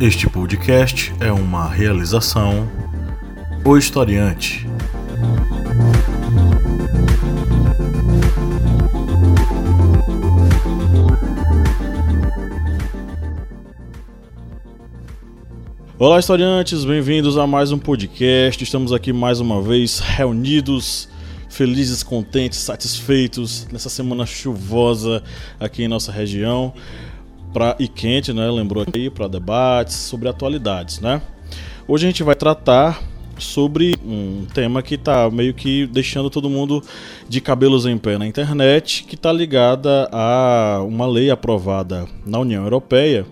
Este podcast é uma realização O Historiante. Olá, historiantes, bem-vindos a mais um podcast. Estamos aqui mais uma vez reunidos, felizes, contentes, satisfeitos nessa semana chuvosa aqui em nossa região pra, e quente, né? Lembrou aí para debates sobre atualidades, né? Hoje a gente vai tratar sobre um tema que está meio que deixando todo mundo de cabelos em pé na internet, que está ligada a uma lei aprovada na União Europeia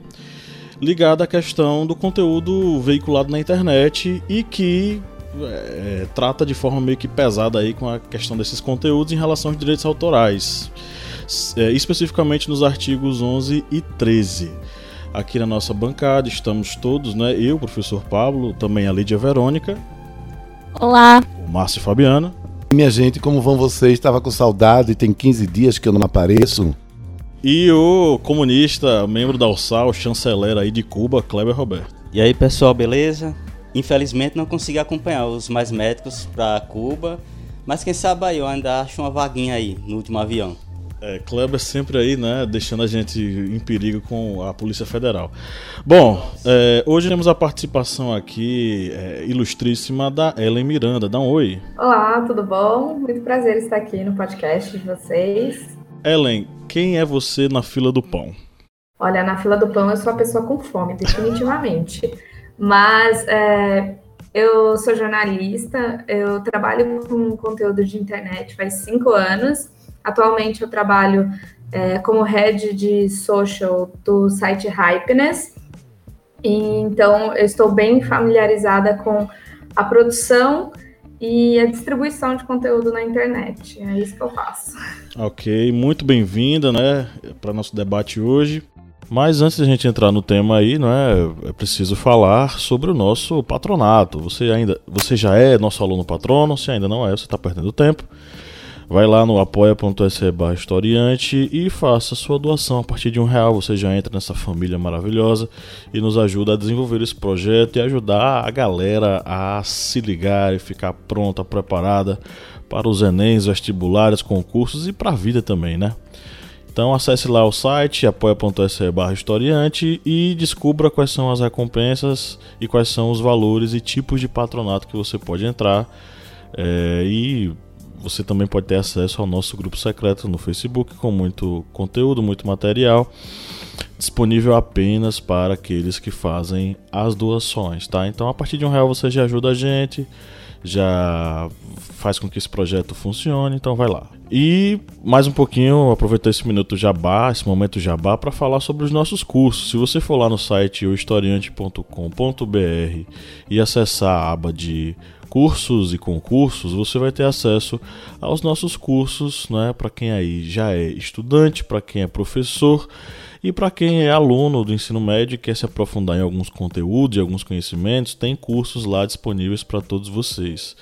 ligada à questão do conteúdo veiculado na internet e que é, trata de forma meio que pesada aí com a questão desses conteúdos em relação aos direitos autorais, especificamente nos artigos 11 e 13. Aqui na nossa bancada estamos todos, né? Eu, o professor Pablo, também a Lídia Verônica. Olá. O Márcio Fabiano. Minha gente, como vão vocês? Estava com saudade, tem 15 dias que eu não apareço. E o comunista, membro da USAL, chanceler aí de Cuba, Kleber Roberto. E aí pessoal, beleza? Infelizmente não consegui acompanhar os mais médicos para Cuba, mas quem sabe aí eu ainda acho uma vaguinha aí no último avião. É, Kleber sempre aí, né, deixando a gente em perigo com a Polícia Federal. Bom, é, hoje temos a participação aqui é, ilustríssima da Ellen Miranda. Dá um oi. Olá, tudo bom? Muito prazer estar aqui no podcast de vocês. Ellen, quem é você na fila do pão? Olha, na fila do pão eu sou a pessoa com fome, definitivamente. Mas é, eu sou jornalista, eu trabalho com conteúdo de internet faz cinco anos. Atualmente eu trabalho é, como head de social do site Hypeness. E, então eu estou bem familiarizada com a produção e a distribuição de conteúdo na internet. É isso que eu faço. Ok, muito bem-vinda, né, para nosso debate hoje. Mas antes de a gente entrar no tema aí, não é, é preciso falar sobre o nosso patronato. Você ainda, você já é nosso aluno patrono, se ainda não é, você está perdendo tempo. Vai lá no apoia.se historiante e faça sua doação. A partir de um real você já entra nessa família maravilhosa e nos ajuda a desenvolver esse projeto e ajudar a galera a se ligar e ficar pronta, preparada para os Enems, vestibulares, concursos e para a vida também, né? Então acesse lá o site apoia.se historiante e descubra quais são as recompensas e quais são os valores e tipos de patronato que você pode entrar. É, e você também pode ter acesso ao nosso grupo secreto no Facebook com muito conteúdo, muito material, disponível apenas para aqueles que fazem as doações, tá? Então a partir de um real você já ajuda a gente, já faz com que esse projeto funcione, então vai lá. E mais um pouquinho, aproveitar esse minuto jabá, esse momento jabá, para falar sobre os nossos cursos. Se você for lá no site ohistoriante.com.br e acessar a aba de cursos e concursos, você vai ter acesso aos nossos cursos, né, para quem aí já é estudante, para quem é professor e para quem é aluno do ensino médio e quer se aprofundar em alguns conteúdos e alguns conhecimentos, tem cursos lá disponíveis para todos vocês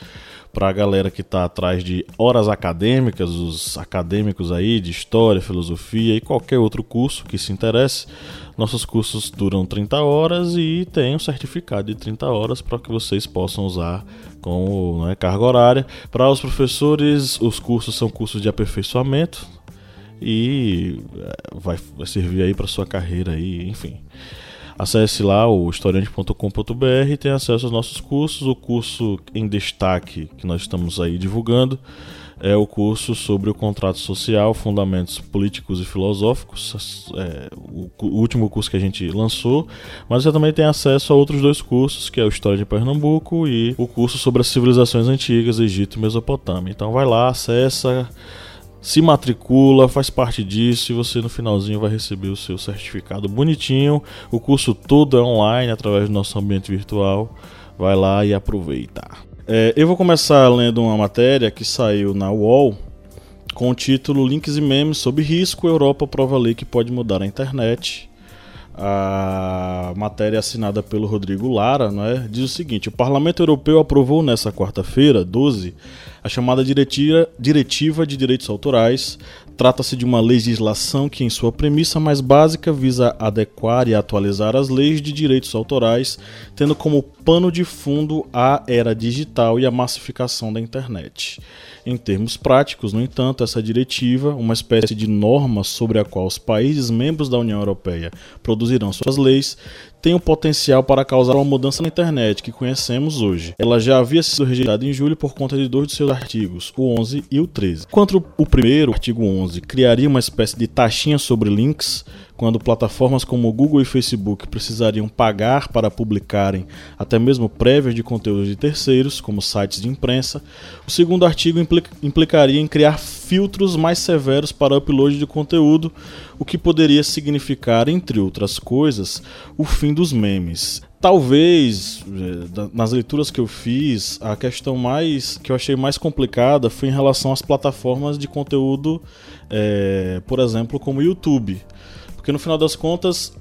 para a galera que está atrás de horas acadêmicas, os acadêmicos aí de história, filosofia e qualquer outro curso que se interesse. Nossos cursos duram 30 horas e tem um certificado de 30 horas para que vocês possam usar com né, carga horária. Para os professores, os cursos são cursos de aperfeiçoamento e é, vai, vai servir aí para sua carreira aí, enfim. Acesse lá o historiante.com.br e tenha acesso aos nossos cursos. O curso em destaque que nós estamos aí divulgando é o curso sobre o contrato social, fundamentos políticos e filosóficos, é, o, o, último curso que a gente lançou, mas você também tem acesso a outros dois cursos, que é o História de Pernambuco e o curso sobre as civilizações antigas, Egito e Mesopotâmia. Então vai lá, acessa, se matricula, faz parte disso e você no finalzinho vai receber o seu certificado bonitinho. O curso todo é online através do nosso ambiente virtual. Vai lá e aproveita. É, eu vou começar lendo uma matéria que saiu na UOL com o título Links e memes sobre risco Europa prova lei que pode mudar a internet. A matéria assinada pelo Rodrigo Lara é, diz o seguinte: o Parlamento Europeu aprovou nesta quarta-feira, 12, a chamada diretiva de Direitos Autorais, Trata-se de uma legislação que, em sua premissa mais básica, visa adequar e atualizar as leis de direitos autorais, tendo como pano de fundo a era digital e a massificação da internet. Em termos práticos, no entanto, essa diretiva, uma espécie de norma sobre a qual os países membros da União Europeia produzirão suas leis, tem o potencial para causar uma mudança na internet que conhecemos hoje. Ela já havia sido rejeitada em julho por conta de dois de seus artigos, o 11 e o 13. Quanto o primeiro, o artigo 11, criaria uma espécie de taxinha sobre links, quando plataformas como Google e Facebook precisariam pagar para publicarem até mesmo prévias de conteúdos de terceiros, como sites de imprensa, o segundo artigo implicaria em criar filtros mais severos para upload de conteúdo, o que poderia significar, entre outras coisas, o fim dos memes. Talvez, eh, nas leituras que eu fiz, a questão mais que eu achei mais complicada foi em relação às plataformas de conteúdo, é, por exemplo, como o YouTube. Porque no final das contas,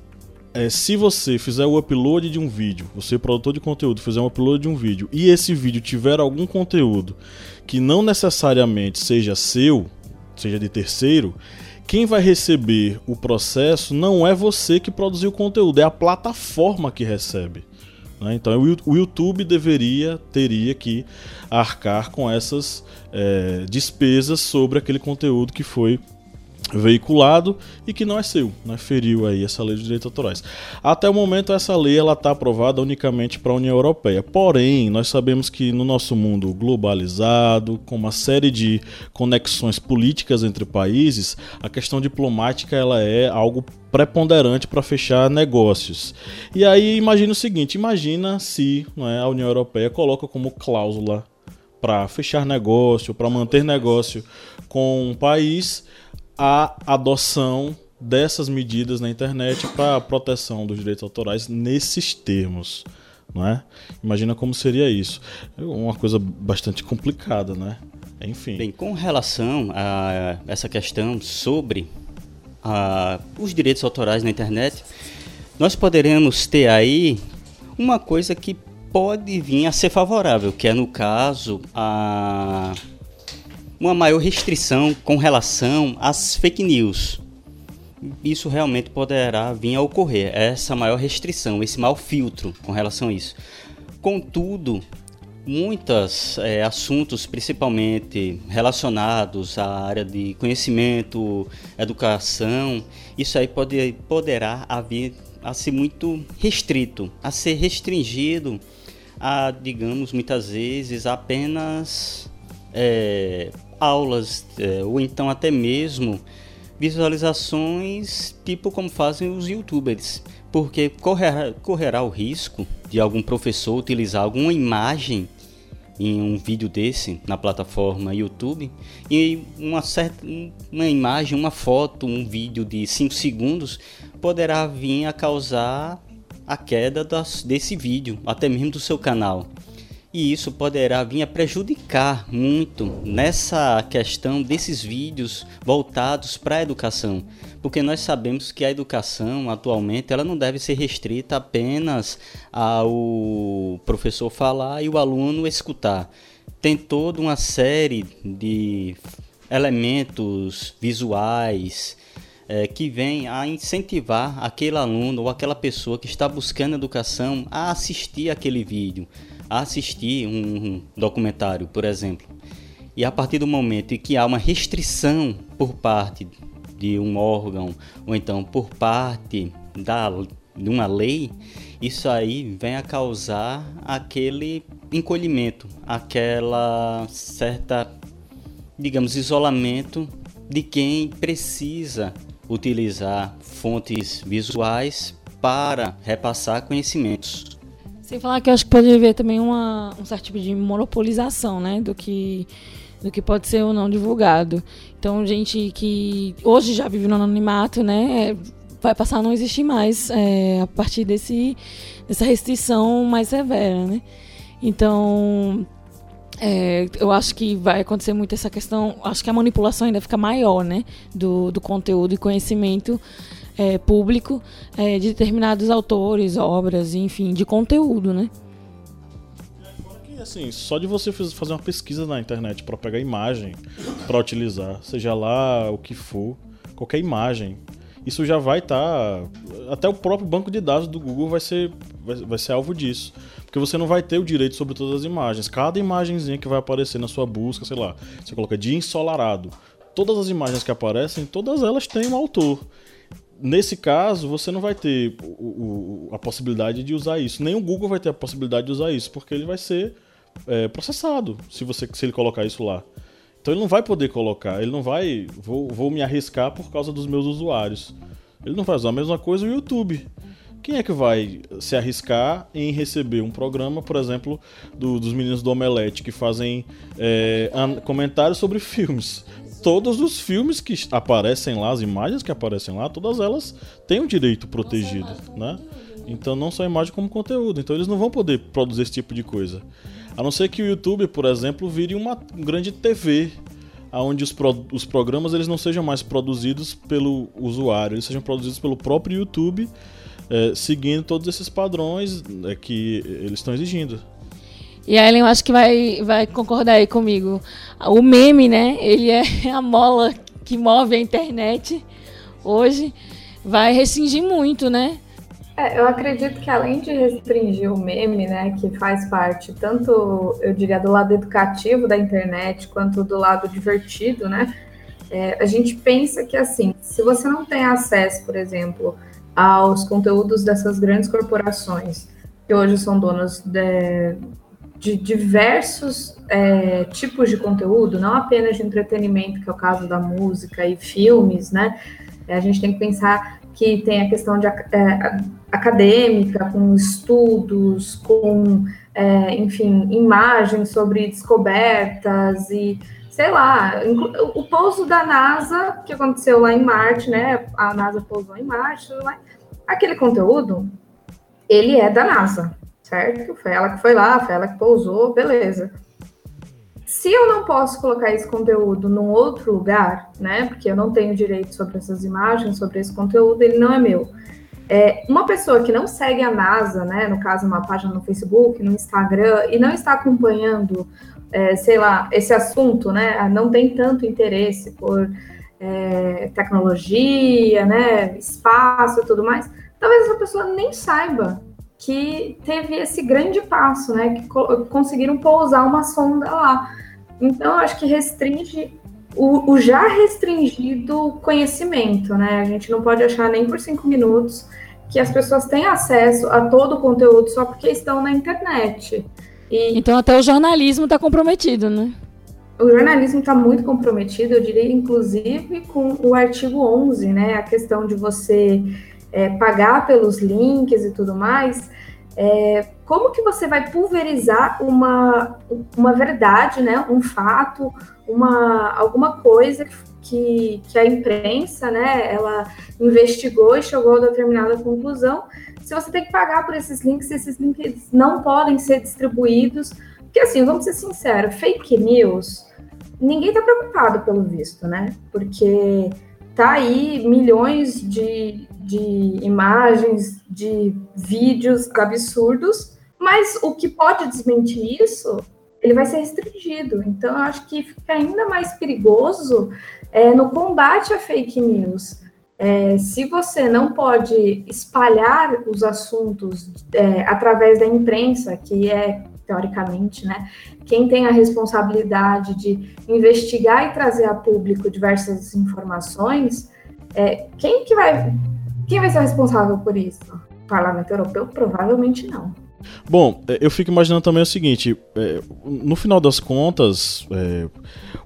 é, se você fizer o upload de um vídeo, você produtor de conteúdo fizer um upload de um vídeo e esse vídeo tiver algum conteúdo que não necessariamente seja seu, seja de terceiro, quem vai receber o processo não é você que produziu o conteúdo, é a plataforma que recebe. Né? Então o YouTube deveria, teria que arcar com essas é, despesas sobre aquele conteúdo que foi veiculado e que não é seu, né? feriu aí essa lei de direitos autorais. Até o momento essa lei ela está aprovada unicamente para a União Europeia. Porém, nós sabemos que no nosso mundo globalizado, com uma série de conexões políticas entre países, a questão diplomática ela é algo preponderante para fechar negócios. E aí imagina o seguinte, imagina se é, a União Europeia coloca como cláusula para fechar negócio, para manter negócio com um país a adoção dessas medidas na internet para proteção dos direitos autorais nesses termos. Não é? Imagina como seria isso. É uma coisa bastante complicada, né? Enfim. Bem, com relação a essa questão sobre a, os direitos autorais na internet, nós poderemos ter aí uma coisa que pode vir a ser favorável, que é no caso a uma maior restrição com relação às fake news. Isso realmente poderá vir a ocorrer, essa maior restrição, esse maior filtro com relação a isso. Contudo, muitos é, assuntos, principalmente relacionados à área de conhecimento, educação, isso aí pode, poderá haver a ser muito restrito, a ser restringido a, digamos, muitas vezes apenas é, aulas, é, ou então até mesmo visualizações, tipo como fazem os youtubers, porque correrá, correrá o risco de algum professor utilizar alguma imagem em um vídeo desse na plataforma YouTube e uma certa uma imagem, uma foto, um vídeo de 5 segundos poderá vir a causar a queda das, desse vídeo, até mesmo do seu canal e isso poderá vir a prejudicar muito nessa questão desses vídeos voltados para a educação, porque nós sabemos que a educação atualmente ela não deve ser restrita apenas ao professor falar e o aluno escutar. Tem toda uma série de elementos visuais, é, que vem a incentivar aquele aluno ou aquela pessoa que está buscando educação a assistir aquele vídeo, assistir um documentário, por exemplo. E a partir do momento em que há uma restrição por parte de um órgão ou então por parte da, de uma lei, isso aí vem a causar aquele encolhimento, aquela certa, digamos, isolamento de quem precisa utilizar fontes visuais para repassar conhecimentos. Sem falar que eu acho que pode haver também uma, um certo tipo de monopolização, né, do que do que pode ser ou não divulgado. Então, gente que hoje já vive no anonimato, né, vai passar a não existir mais é, a partir desse, dessa restrição mais severa, né. Então, é, eu acho que vai acontecer muito essa questão. Acho que a manipulação ainda fica maior, né, do, do conteúdo e conhecimento é, público é, de determinados autores, obras, enfim, de conteúdo, né? assim, só de você fazer uma pesquisa na internet para pegar imagem para utilizar, seja lá o que for, qualquer imagem, isso já vai estar. Tá, até o próprio banco de dados do Google vai ser, vai, vai ser alvo disso. Porque você não vai ter o direito sobre todas as imagens. Cada imagenzinha que vai aparecer na sua busca, sei lá, você coloca dia ensolarado. Todas as imagens que aparecem, todas elas têm um autor. Nesse caso, você não vai ter o, o, a possibilidade de usar isso. Nem o Google vai ter a possibilidade de usar isso, porque ele vai ser é, processado se, você, se ele colocar isso lá. Então ele não vai poder colocar, ele não vai. Vou, vou me arriscar por causa dos meus usuários. Ele não faz a mesma coisa o YouTube. Quem é que vai se arriscar em receber um programa, por exemplo, do, dos meninos do Omelete, que fazem é, comentários sobre filmes? Todos os filmes que aparecem lá, as imagens que aparecem lá, todas elas têm um direito protegido, né? Então não só imagem como conteúdo. Então eles não vão poder produzir esse tipo de coisa. A não ser que o YouTube, por exemplo, vire uma grande TV, onde os, pro, os programas eles não sejam mais produzidos pelo usuário, eles sejam produzidos pelo próprio YouTube, é, seguindo todos esses padrões é, que eles estão exigindo. E a Ellen, eu acho que vai, vai concordar aí comigo. O meme, né? Ele é a mola que move a internet hoje. Vai restringir muito, né? É, eu acredito que além de restringir o meme, né, que faz parte tanto, eu diria, do lado educativo da internet, quanto do lado divertido, né, é, a gente pensa que, assim, se você não tem acesso, por exemplo, aos conteúdos dessas grandes corporações, que hoje são donas de, de diversos é, tipos de conteúdo, não apenas de entretenimento, que é o caso da música e filmes, né, a gente tem que pensar que tem a questão de, é, acadêmica, com estudos, com, é, enfim, imagens sobre descobertas e, sei lá, o pouso da NASA, que aconteceu lá em Marte, né? A NASA pousou em Marte, aquele conteúdo, ele é da NASA, certo? Foi ela que foi lá, foi ela que pousou, beleza. Se eu não posso colocar esse conteúdo num outro lugar, né? Porque eu não tenho direito sobre essas imagens, sobre esse conteúdo, ele não é meu. É, uma pessoa que não segue a NASA, né, no caso, uma página no Facebook, no Instagram, e não está acompanhando, é, sei lá, esse assunto, né, não tem tanto interesse por é, tecnologia, né, espaço e tudo mais, talvez essa pessoa nem saiba que teve esse grande passo, né, que co conseguiram pousar uma sonda lá. Então, acho que restringe o, o, já restringido conhecimento, né? A gente não pode achar nem por cinco minutos que as pessoas têm acesso a todo o conteúdo só porque estão na internet. E então até o jornalismo está comprometido, né? O jornalismo está muito comprometido, eu diria, inclusive, com o artigo 11, né? A questão de você é, pagar pelos links e tudo mais. É, como que você vai pulverizar uma, uma verdade, né? Um fato, uma, alguma coisa que que, a imprensa, né, ela investigou e chegou a determinada conclusão. Se você tem que pagar por esses links, esses links não podem ser distribuídos, porque assim, vamos ser sinceros, fake news, ninguém está preocupado pelo visto, né? Porque tá aí milhões de, de imagens, de vídeos absurdos, mas o que pode desmentir isso ele vai ser restringido. Então, eu acho que fica ainda mais perigoso é, no combate a fake news. É, se você não pode espalhar os assuntos é, através da imprensa, que é teoricamente, né, quem tem a responsabilidade de investigar e trazer a público diversas informações, é, quem que vai, quem vai ser responsável por isso? O Parlamento Europeu provavelmente não. Bom, é, eu fico imaginando também o seguinte: é, no final das contas, é,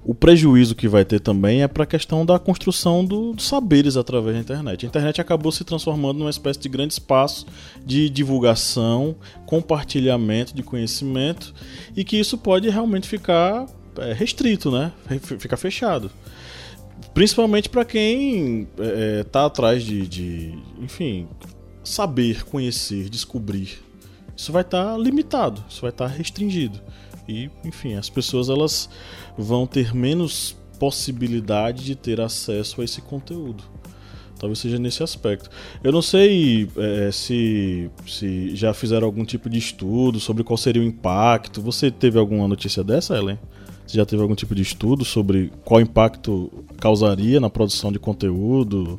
o prejuízo que vai ter também é para a questão da construção do, dos saberes através da internet. A internet acabou se transformando numa espécie de grande espaço de divulgação, compartilhamento de conhecimento e que isso pode realmente ficar restrito, né? Ficar fechado. Principalmente para quem está é, atrás de, de, enfim, saber, conhecer, descobrir isso vai estar tá limitado, isso vai estar tá restringido. E, enfim, as pessoas elas vão ter menos possibilidade de ter acesso a esse conteúdo. Talvez seja nesse aspecto. Eu não sei é, se, se já fizeram algum tipo de estudo sobre qual seria o impacto. Você teve alguma notícia dessa, Ellen? Você já teve algum tipo de estudo sobre qual impacto causaria na produção de conteúdo?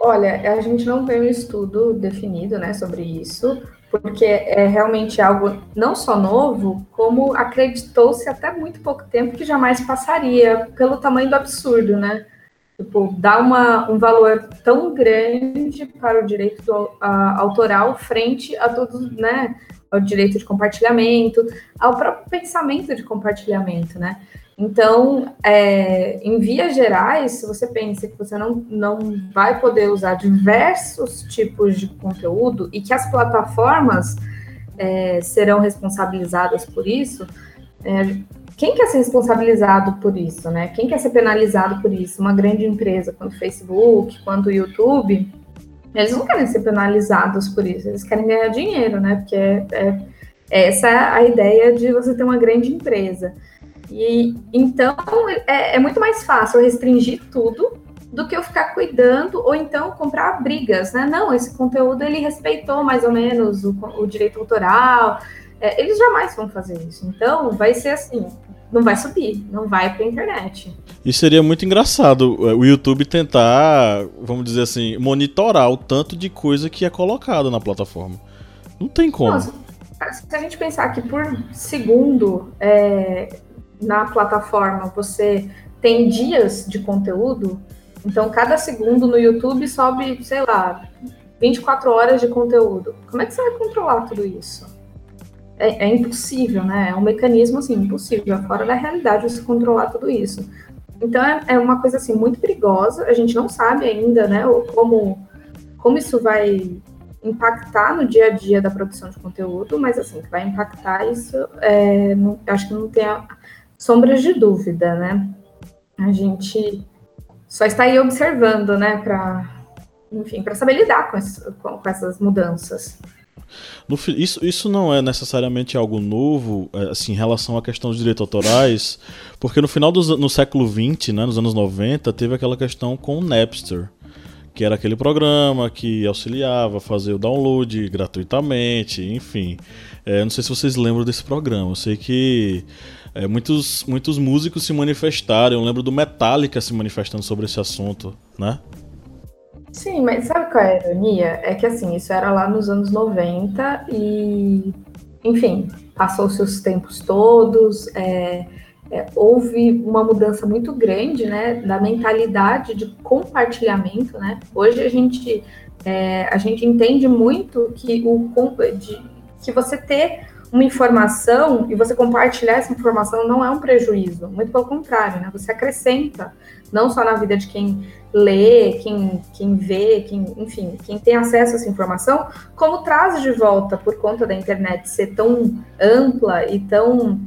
Olha, a gente não tem um estudo definido né, sobre isso, porque é realmente algo não só novo, como acreditou-se até muito pouco tempo que jamais passaria, pelo tamanho do absurdo, né? Tipo, dar uma, um valor tão grande para o direito do, a, autoral frente a todos, né? Ao direito de compartilhamento, ao próprio pensamento de compartilhamento, né? Então, é, em vias gerais, se você pensa que você não, não vai poder usar diversos tipos de conteúdo e que as plataformas é, serão responsabilizadas por isso, é, quem quer ser responsabilizado por isso, né? Quem quer ser penalizado por isso? Uma grande empresa, quanto Facebook, quanto YouTube, eles não querem ser penalizados por isso, eles querem ganhar dinheiro, né? Porque é, é, essa é a ideia de você ter uma grande empresa. E então é, é, muito mais fácil restringir tudo do que eu ficar cuidando ou então comprar brigas, né? Não, esse conteúdo ele respeitou mais ou menos o, o direito autoral. É, eles jamais vão fazer isso. Então vai ser assim, não vai subir, não vai para a internet. E seria muito engraçado é, o YouTube tentar, vamos dizer assim, monitorar o tanto de coisa que é colocado na plataforma. Não tem como. Nossa, se a gente pensar que por segundo é, na plataforma você tem dias de conteúdo, então cada segundo no YouTube sobe, sei lá, 24 horas de conteúdo. Como é que você vai controlar tudo isso? É, é impossível, né? É um mecanismo assim, impossível, é fora da realidade você controlar tudo isso. Então é, é uma coisa assim muito perigosa. A gente não sabe ainda, né, como como isso vai impactar no dia a dia da produção de conteúdo, mas assim, que vai impactar isso, é, não, acho que não tem a, sombras de dúvida, né? A gente só está aí observando, né, para, enfim, para saber lidar com, esse, com, com essas mudanças. No, isso, isso não é necessariamente algo novo, é, assim, em relação à questão dos direitos autorais, porque no final do no século XX, né, nos anos 90, teve aquela questão com o Napster, que era aquele programa que auxiliava a fazer o download gratuitamente, enfim. É, não sei se vocês lembram desse programa, eu sei que é, muitos, muitos músicos se manifestaram. Eu lembro do Metallica se manifestando sobre esse assunto, né? Sim, mas sabe qual é a ironia? É que assim, isso era lá nos anos 90 e, enfim, passou-se os tempos todos, é, é, houve uma mudança muito grande, né, da mentalidade de compartilhamento, né? Hoje a gente, é, a gente entende muito que o de, que você ter uma informação e você compartilhar essa informação não é um prejuízo, muito pelo contrário, né? Você acrescenta, não só na vida de quem lê, quem, quem vê, quem, enfim, quem tem acesso a essa informação, como traz de volta por conta da internet ser tão ampla e tão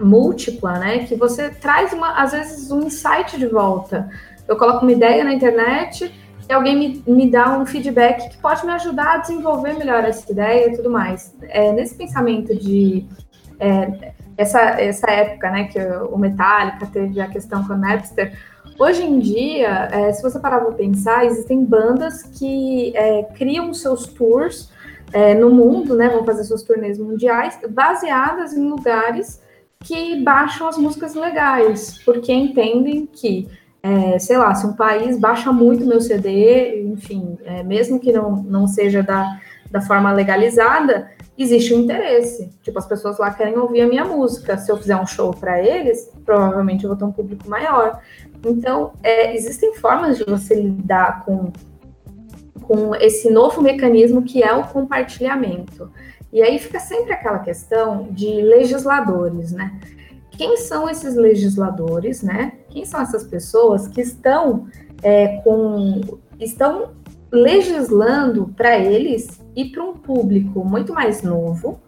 múltipla, né? Que você traz uma, às vezes, um insight de volta. Eu coloco uma ideia na internet e alguém me, me dá um feedback que pode me ajudar a desenvolver melhor essa ideia e tudo mais. É, nesse pensamento de é, essa, essa época, né, que o Metallica teve a questão com o Napster, hoje em dia, é, se você parar para pensar, existem bandas que é, criam seus tours é, no mundo, né, vão fazer suas turnês mundiais, baseadas em lugares que baixam as músicas legais, porque entendem que é, sei lá, se um país baixa muito meu CD, enfim, é, mesmo que não, não seja da, da forma legalizada, existe um interesse. Tipo, as pessoas lá querem ouvir a minha música. Se eu fizer um show para eles, provavelmente eu vou ter um público maior. Então, é, existem formas de você lidar com, com esse novo mecanismo que é o compartilhamento. E aí fica sempre aquela questão de legisladores, né? quem são esses legisladores, né? Quem são essas pessoas que estão é, com estão legislando para eles e para um público muito mais novo,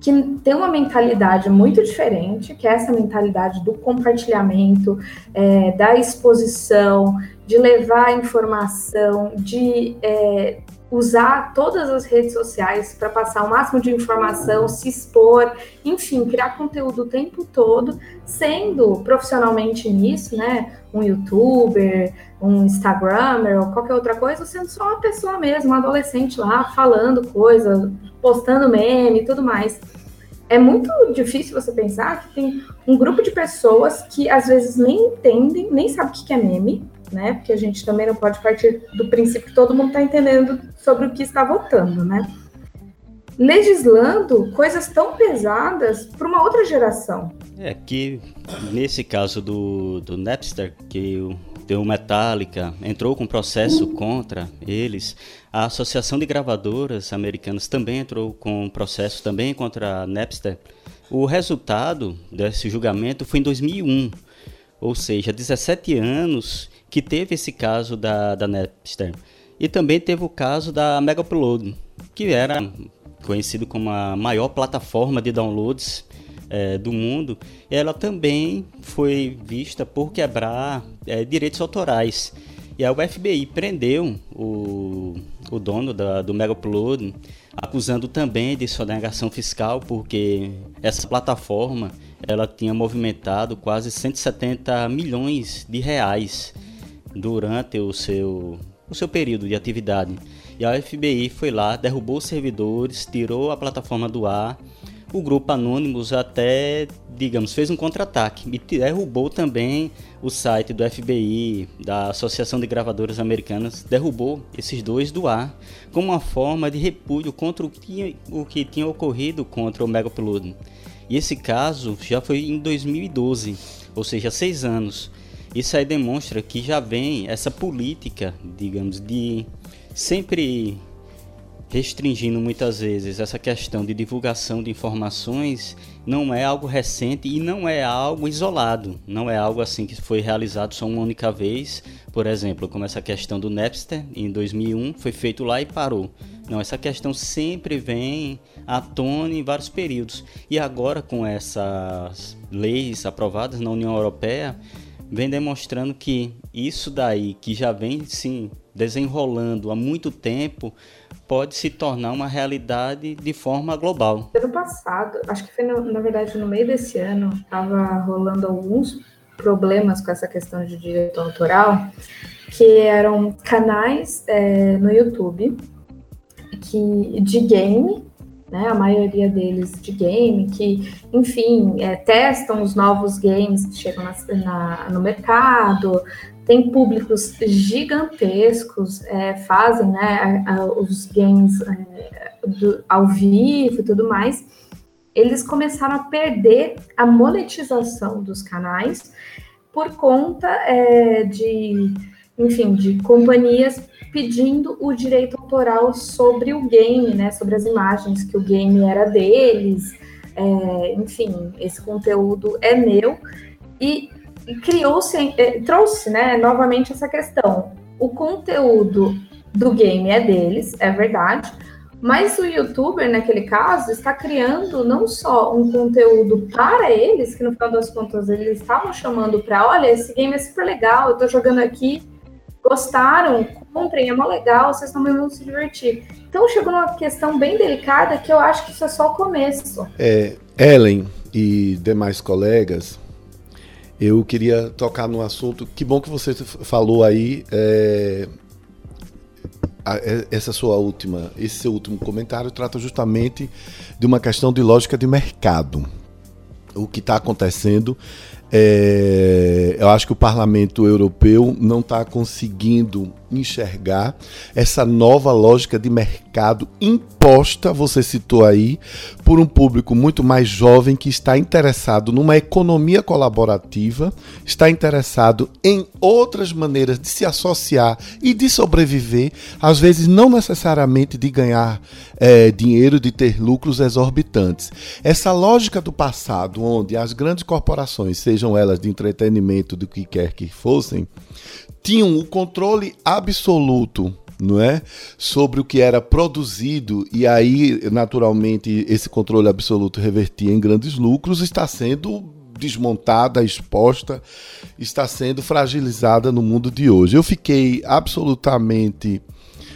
que tem uma mentalidade muito diferente, que é essa mentalidade do compartilhamento, é, da exposição, de levar informação, de é, usar todas as redes sociais para passar o máximo de informação, se expor, enfim, criar conteúdo o tempo todo, sendo profissionalmente nisso, né? Um youtuber, um Instagrammer ou qualquer outra coisa, sendo só uma pessoa mesmo, um adolescente lá falando coisa, postando meme e tudo mais. É muito difícil você pensar que tem um grupo de pessoas que às vezes nem entendem, nem sabe o que é meme, né? Porque a gente também não pode partir do princípio que todo mundo está entendendo sobre o que está votando, né? Legislando coisas tão pesadas para uma outra geração. É que nesse caso do, do Napster, que o deu Metallica, entrou com processo contra eles. A Associação de Gravadoras Americanas também entrou com processo também contra a Napster. O resultado desse julgamento foi em 2001, ou seja, 17 anos que teve esse caso da, da Napster. E também teve o caso da Mega Upload, que era conhecido como a maior plataforma de downloads é, do mundo. Ela também foi vista por quebrar é, direitos autorais. E a FBI prendeu o, o dono da, do Mega Upload, acusando também de sonegação fiscal, porque essa plataforma ela tinha movimentado quase 170 milhões de reais durante o seu, o seu período de atividade. E a FBI foi lá, derrubou os servidores, tirou a plataforma do ar. O grupo Anonymous até, digamos, fez um contra-ataque e derrubou também o site do FBI, da Associação de Gravadoras Americanas, derrubou esses dois do ar como uma forma de repúdio contra o que, o que tinha ocorrido contra o Mega Upload. E esse caso já foi em 2012, ou seja, seis anos. Isso aí demonstra que já vem essa política, digamos, de sempre restringindo muitas vezes essa questão de divulgação de informações não é algo recente e não é algo isolado, não é algo assim que foi realizado só uma única vez, por exemplo, como essa questão do Napster em 2001 foi feito lá e parou. Não, essa questão sempre vem à tona em vários períodos. E agora com essas leis aprovadas na União Europeia, vem demonstrando que isso daí que já vem se desenrolando há muito tempo pode se tornar uma realidade de forma global. Ano passado, acho que foi no, na verdade no meio desse ano, estava rolando alguns problemas com essa questão de direito autoral, que eram canais é, no YouTube que de game né, a maioria deles de game, que, enfim, é, testam os novos games que chegam na, na, no mercado, tem públicos gigantescos, é, fazem né, a, a, os games é, do, ao vivo e tudo mais. Eles começaram a perder a monetização dos canais por conta é, de, enfim, de companhias pedindo o direito autoral sobre o game, né? Sobre as imagens, que o game era deles. É, enfim, esse conteúdo é meu. E, e criou-se, é, trouxe, né, novamente essa questão. O conteúdo do game é deles, é verdade, mas o youtuber, naquele caso, está criando não só um conteúdo para eles, que no final das contas eles estavam chamando para, olha, esse game é super legal, eu estou jogando aqui, gostaram, comprem, é mó legal, vocês também vão se divertir. Então chegou numa questão bem delicada que eu acho que isso é só o começo. É, Ellen e demais colegas, eu queria tocar no assunto. Que bom que você falou aí. É, é, essa sua última, esse seu último comentário trata justamente de uma questão de lógica de mercado. O que está acontecendo é, eu acho que o Parlamento Europeu não está conseguindo enxergar essa nova lógica de mercado imposta, você citou aí, por um público muito mais jovem que está interessado numa economia colaborativa, está interessado em outras maneiras de se associar e de sobreviver, às vezes não necessariamente de ganhar é, dinheiro, de ter lucros exorbitantes. Essa lógica do passado, onde as grandes corporações, sejam elas de entretenimento, do que quer que fossem, tinham o controle absoluto não é? Sobre o que era produzido e aí, naturalmente, esse controle absoluto revertia em grandes lucros, está sendo desmontada, exposta, está sendo fragilizada no mundo de hoje. Eu fiquei absolutamente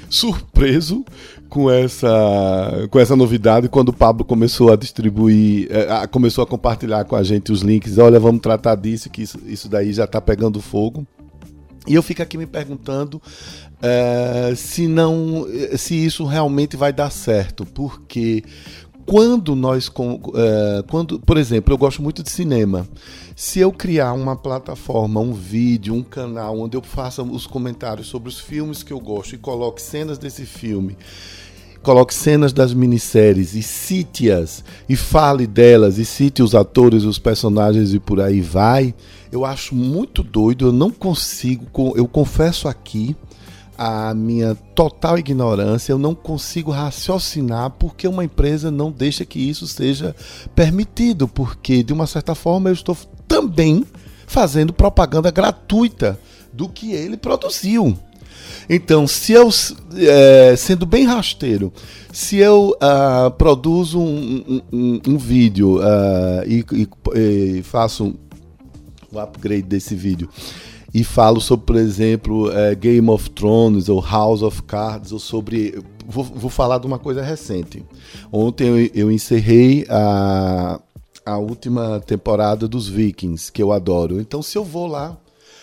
surpreso com essa, com essa novidade quando o Pablo começou a distribuir, é, começou a compartilhar com a gente os links. Olha, vamos tratar disso, que isso, isso daí já está pegando fogo. E eu fico aqui me perguntando é, se não, se isso realmente vai dar certo, porque quando nós, é, quando, por exemplo, eu gosto muito de cinema. Se eu criar uma plataforma, um vídeo, um canal onde eu faça os comentários sobre os filmes que eu gosto e coloque cenas desse filme, coloque cenas das minisséries e cite-as e fale delas e cite os atores, os personagens e por aí vai, eu acho muito doido. Eu não consigo, eu confesso aqui a minha total ignorância, eu não consigo raciocinar porque uma empresa não deixa que isso seja permitido, porque de uma certa forma eu estou também fazendo propaganda gratuita do que ele produziu. Então, se eu, é, sendo bem rasteiro, se eu uh, produzo um, um, um vídeo uh, e, e, e, faço um upgrade desse vídeo e falo sobre, por exemplo, uh, Game of Thrones ou House of Cards, ou sobre. Vou, vou falar de uma coisa recente. Ontem eu, eu encerrei a a última temporada dos Vikings, que eu adoro. Então, se eu vou lá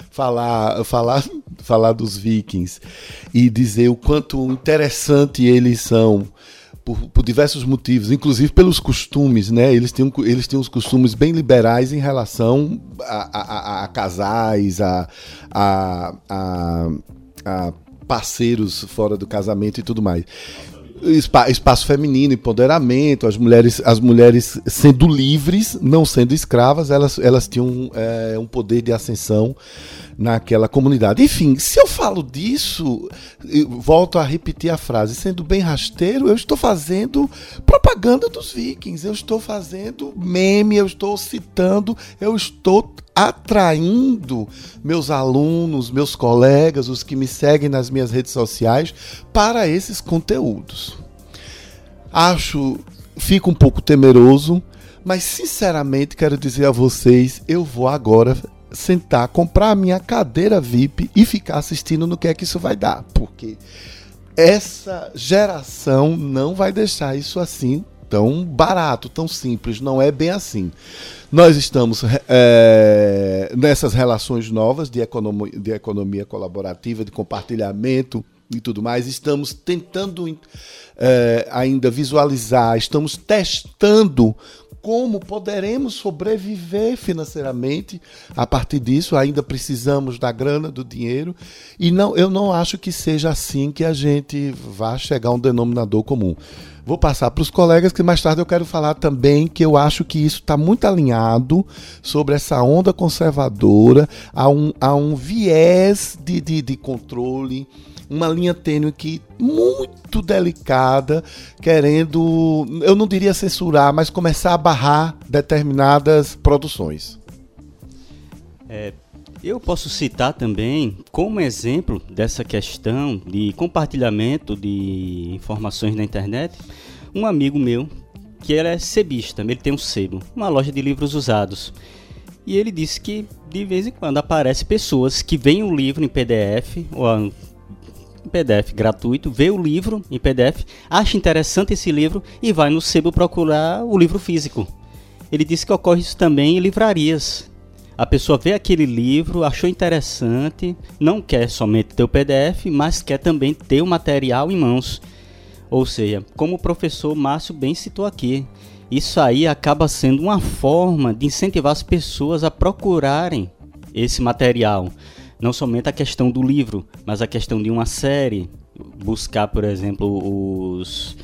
falar, falar, falar dos Vikings e dizer o quanto interessante eles são por, por, diversos motivos, inclusive pelos costumes, né? Eles têm, eles têm uns costumes bem liberais em relação a, a, a casais, a, a, a parceiros fora do casamento e tudo mais espaço feminino, empoderamento, as mulheres, as mulheres sendo livres, não sendo escravas, elas, elas tinham é, um poder de ascensão naquela comunidade. Enfim, se eu falo disso, volto a repetir a frase, sendo bem rasteiro, eu estou fazendo propaganda dos vikings, eu estou fazendo meme, eu estou citando, eu estou atraindo meus alunos, meus colegas, os que me seguem nas minhas redes sociais para esses conteúdos. Acho, fico um pouco temeroso, mas sinceramente quero dizer a vocês, eu vou agora sentar, comprar a minha cadeira VIP e ficar assistindo no que é que isso vai dar, porque essa geração não vai deixar isso assim tão barato, tão simples. Não é bem assim. Nós estamos é, nessas relações novas de economia, de economia colaborativa, de compartilhamento e tudo mais. Estamos tentando é, ainda visualizar, estamos testando como poderemos sobreviver financeiramente a partir disso. Ainda precisamos da grana, do dinheiro, e não, eu não acho que seja assim que a gente vá chegar a um denominador comum. Vou passar para os colegas que mais tarde eu quero falar também que eu acho que isso está muito alinhado sobre essa onda conservadora, a um, a um viés de, de, de controle, uma linha tênue que muito delicada, querendo, eu não diria censurar, mas começar a barrar determinadas produções. É, eu posso citar também, como exemplo dessa questão de compartilhamento de informações na internet, um amigo meu que ele é sebista, ele tem um sebo, uma loja de livros usados. E ele disse que de vez em quando aparece pessoas que veem o livro em PDF ou em PDF gratuito, vê o livro em PDF, acha interessante esse livro e vai no sebo procurar o livro físico. Ele disse que ocorre isso também em livrarias. A pessoa vê aquele livro, achou interessante, não quer somente ter o PDF, mas quer também ter o material em mãos. Ou seja, como o professor Márcio bem citou aqui, isso aí acaba sendo uma forma de incentivar as pessoas a procurarem esse material. Não somente a questão do livro, mas a questão de uma série, buscar, por exemplo, os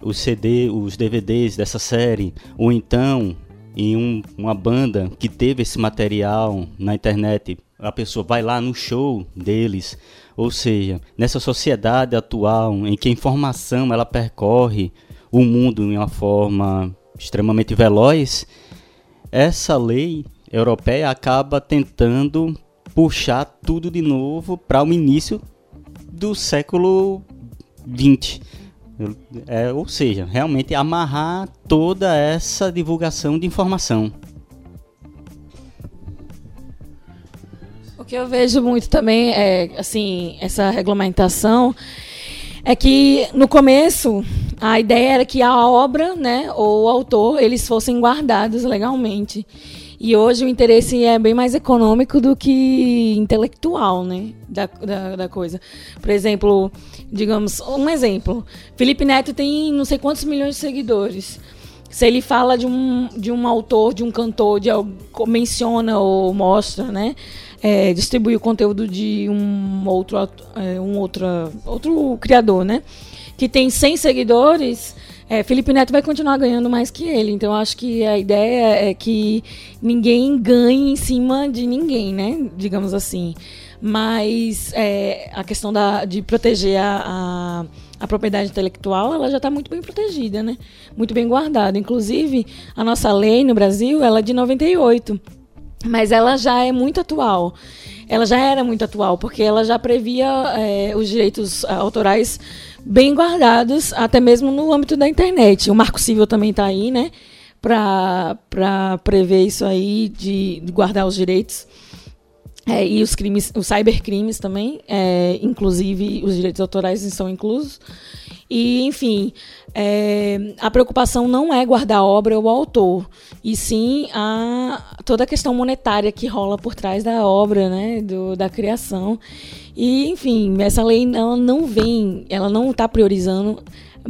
os CD, os DVDs dessa série, ou então em um, uma banda que teve esse material na internet, a pessoa vai lá no show deles. Ou seja, nessa sociedade atual em que a informação ela percorre o mundo de uma forma extremamente veloz, essa lei europeia acaba tentando puxar tudo de novo para o início do século XX é, ou seja, realmente amarrar toda essa divulgação de informação. O que eu vejo muito também é, assim, essa regulamentação é que no começo a ideia era que a obra, né, ou o autor, eles fossem guardados legalmente. E hoje o interesse é bem mais econômico do que intelectual, né? Da, da, da, coisa. Por exemplo, digamos, um exemplo. Felipe Neto tem não sei quantos milhões de seguidores. Se ele fala de um, de um autor, de um cantor, de menciona ou mostra, né? É, distribui o conteúdo de um outro, é, um outro, outro criador, né? Que tem 100 seguidores é, Felipe Neto vai continuar ganhando mais que ele. Então, acho que a ideia é que ninguém ganhe em cima de ninguém, né? Digamos assim. Mas é, a questão da, de proteger a, a, a propriedade intelectual, ela já está muito bem protegida, né? Muito bem guardada. Inclusive, a nossa lei no Brasil, ela é de 98. Mas ela já é muito atual. Ela já era muito atual, porque ela já previa é, os direitos autorais bem guardados, até mesmo no âmbito da internet. O Marco Civil também está aí, né? Para prever isso aí, de, de guardar os direitos. É, e os crimes, os cybercrimes também, é, inclusive os direitos autorais são inclusos. E, enfim, é, a preocupação não é guardar a obra ou o autor, e sim a, toda a questão monetária que rola por trás da obra, né, do, da criação. E, enfim, essa lei ela não vem, ela não está priorizando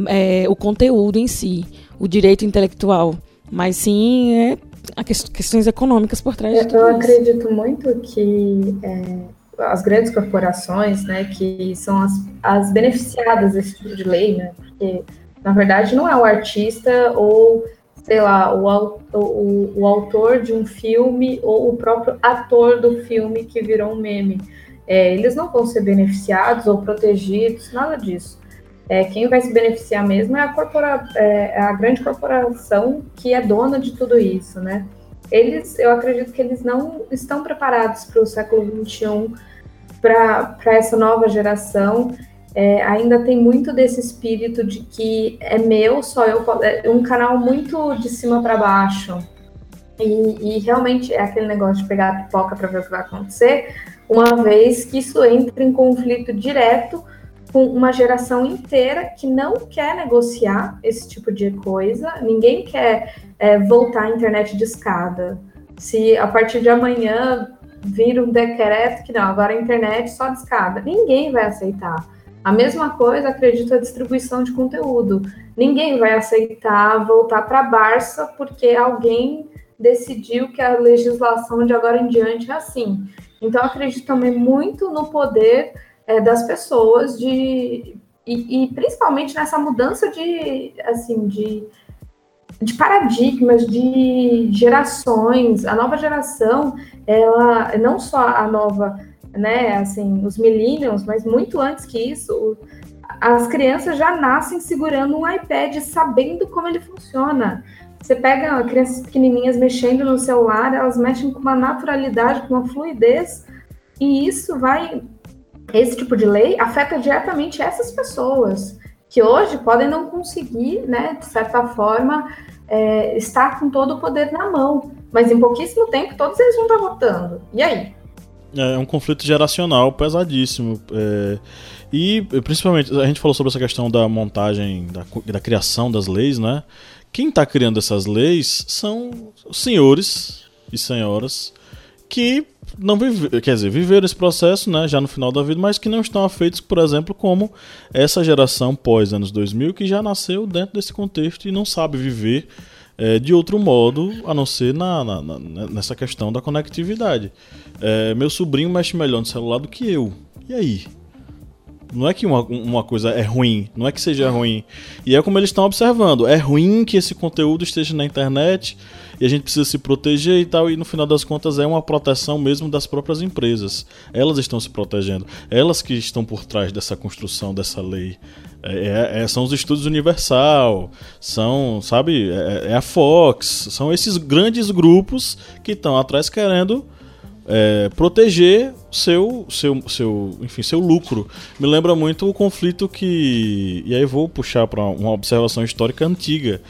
é, o conteúdo em si, o direito intelectual, mas sim é, questões econômicas por trás eu, de tudo Eu isso. acredito muito que é, as grandes corporações, né, que são as, as beneficiadas desse tipo de lei, né, porque na verdade não é o artista ou sei lá, o, o, o autor de um filme ou o próprio ator do filme que virou um meme. É, eles não vão ser beneficiados ou protegidos, nada disso. É, quem vai se beneficiar mesmo é a, corpora, é, a grande corporação que é dona de tudo isso, né? Eles, eu acredito que eles não estão preparados para o século XXI para essa nova geração, é, ainda tem muito desse espírito de que é meu, só eu, é um canal muito de cima para baixo. E, e, realmente é aquele negócio de pegar a pipoca para ver o que vai acontecer, uma vez que isso entra em conflito direto com uma geração inteira que não quer negociar esse tipo de coisa, ninguém quer é, voltar à internet de escada. Se a partir de amanhã vir um decreto que não, agora a internet só de escada. Ninguém vai aceitar. A mesma coisa, acredito, a distribuição de conteúdo. Ninguém vai aceitar voltar para a Barça porque alguém decidiu que a legislação de agora em diante é assim. Então, acredito também muito no poder é, das pessoas de e, e, principalmente nessa mudança de assim de de paradigmas, de gerações. A nova geração, ela não só a nova, né, assim, os millennials, mas muito antes que isso, as crianças já nascem segurando um iPad, sabendo como ele funciona. Você pega crianças pequenininhas mexendo no celular, elas mexem com uma naturalidade, com uma fluidez, e isso vai. Esse tipo de lei afeta diretamente essas pessoas que hoje podem não conseguir, né, de certa forma, é, estar com todo o poder na mão. Mas em pouquíssimo tempo todos eles vão estar votando. E aí? É, é um conflito geracional pesadíssimo. É, e principalmente, a gente falou sobre essa questão da montagem, da, da criação das leis, né? Quem está criando essas leis são senhores e senhoras que não vive, quer dizer, viveram esse processo, né, já no final da vida, mas que não estão afeitos, por exemplo, como essa geração pós anos 2000 que já nasceu dentro desse contexto e não sabe viver é, de outro modo a não ser na, na, na nessa questão da conectividade. É, meu sobrinho mexe melhor no celular do que eu. E aí? Não é que uma, uma coisa é ruim, não é que seja ruim. E é como eles estão observando. É ruim que esse conteúdo esteja na internet e a gente precisa se proteger e tal. E no final das contas é uma proteção mesmo das próprias empresas. Elas estão se protegendo. Elas que estão por trás dessa construção dessa lei. É, é, é são os estudos Universal, são, sabe, é, é a Fox, são esses grandes grupos que estão atrás querendo é, proteger seu, seu, seu, enfim, seu lucro. Me lembra muito o conflito que. E aí vou puxar para uma observação histórica antiga.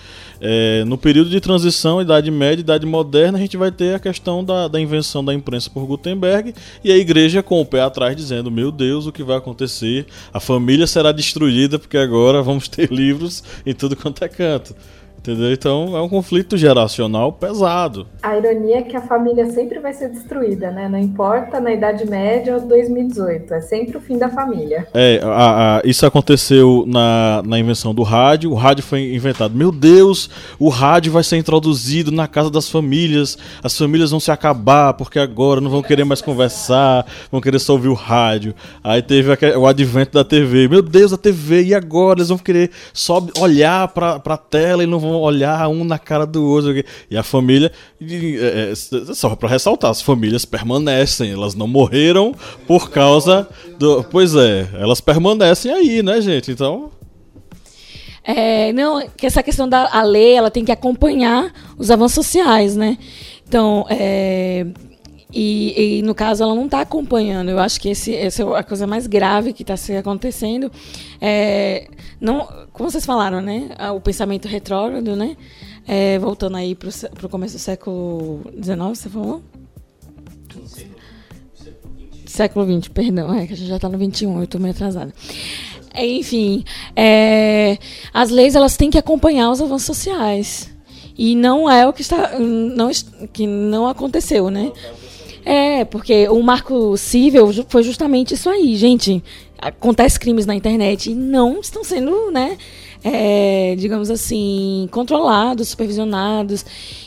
É, no período de transição, Idade Média, Idade Moderna, a gente vai ter a questão da, da invenção da imprensa por Gutenberg e a igreja com o pé atrás dizendo: Meu Deus, o que vai acontecer? A família será destruída porque agora vamos ter livros em tudo quanto é canto. Entendeu? Então é um conflito geracional pesado. A ironia é que a família sempre vai ser destruída, né? Não importa na Idade Média ou 2018, é sempre o fim da família. É, a, a, isso aconteceu na, na invenção do rádio. O rádio foi inventado. Meu Deus, o rádio vai ser introduzido na casa das famílias. As famílias vão se acabar porque agora não vão querer mais conversar, vão querer só ouvir o rádio. Aí teve o advento da TV. Meu Deus, a TV, e agora? Eles vão querer só olhar para a tela e não vão olhar um na cara do outro. E a família, é, é, só para ressaltar, as famílias permanecem, elas não morreram por causa do. Pois é, elas permanecem aí, né, gente? Então. É, não, que essa questão da lei, ela tem que acompanhar os avanços sociais, né? Então, é, e, e, no caso ela não está acompanhando. Eu acho que esse, essa é a coisa mais grave que está acontecendo. É, não, como vocês falaram, né? O pensamento retrógrado, né? É, voltando aí para o começo do século XIX, você falou? Século XX, perdão, é que a gente já está no XXI, eu estou meio atrasada. Enfim, é, as leis elas têm que acompanhar os avanços sociais. E não é o que está. Não, que não aconteceu, né? É, porque o marco civil foi justamente isso aí, gente. Acontece crimes na internet e não estão sendo, né, é, digamos assim, controlados, supervisionados.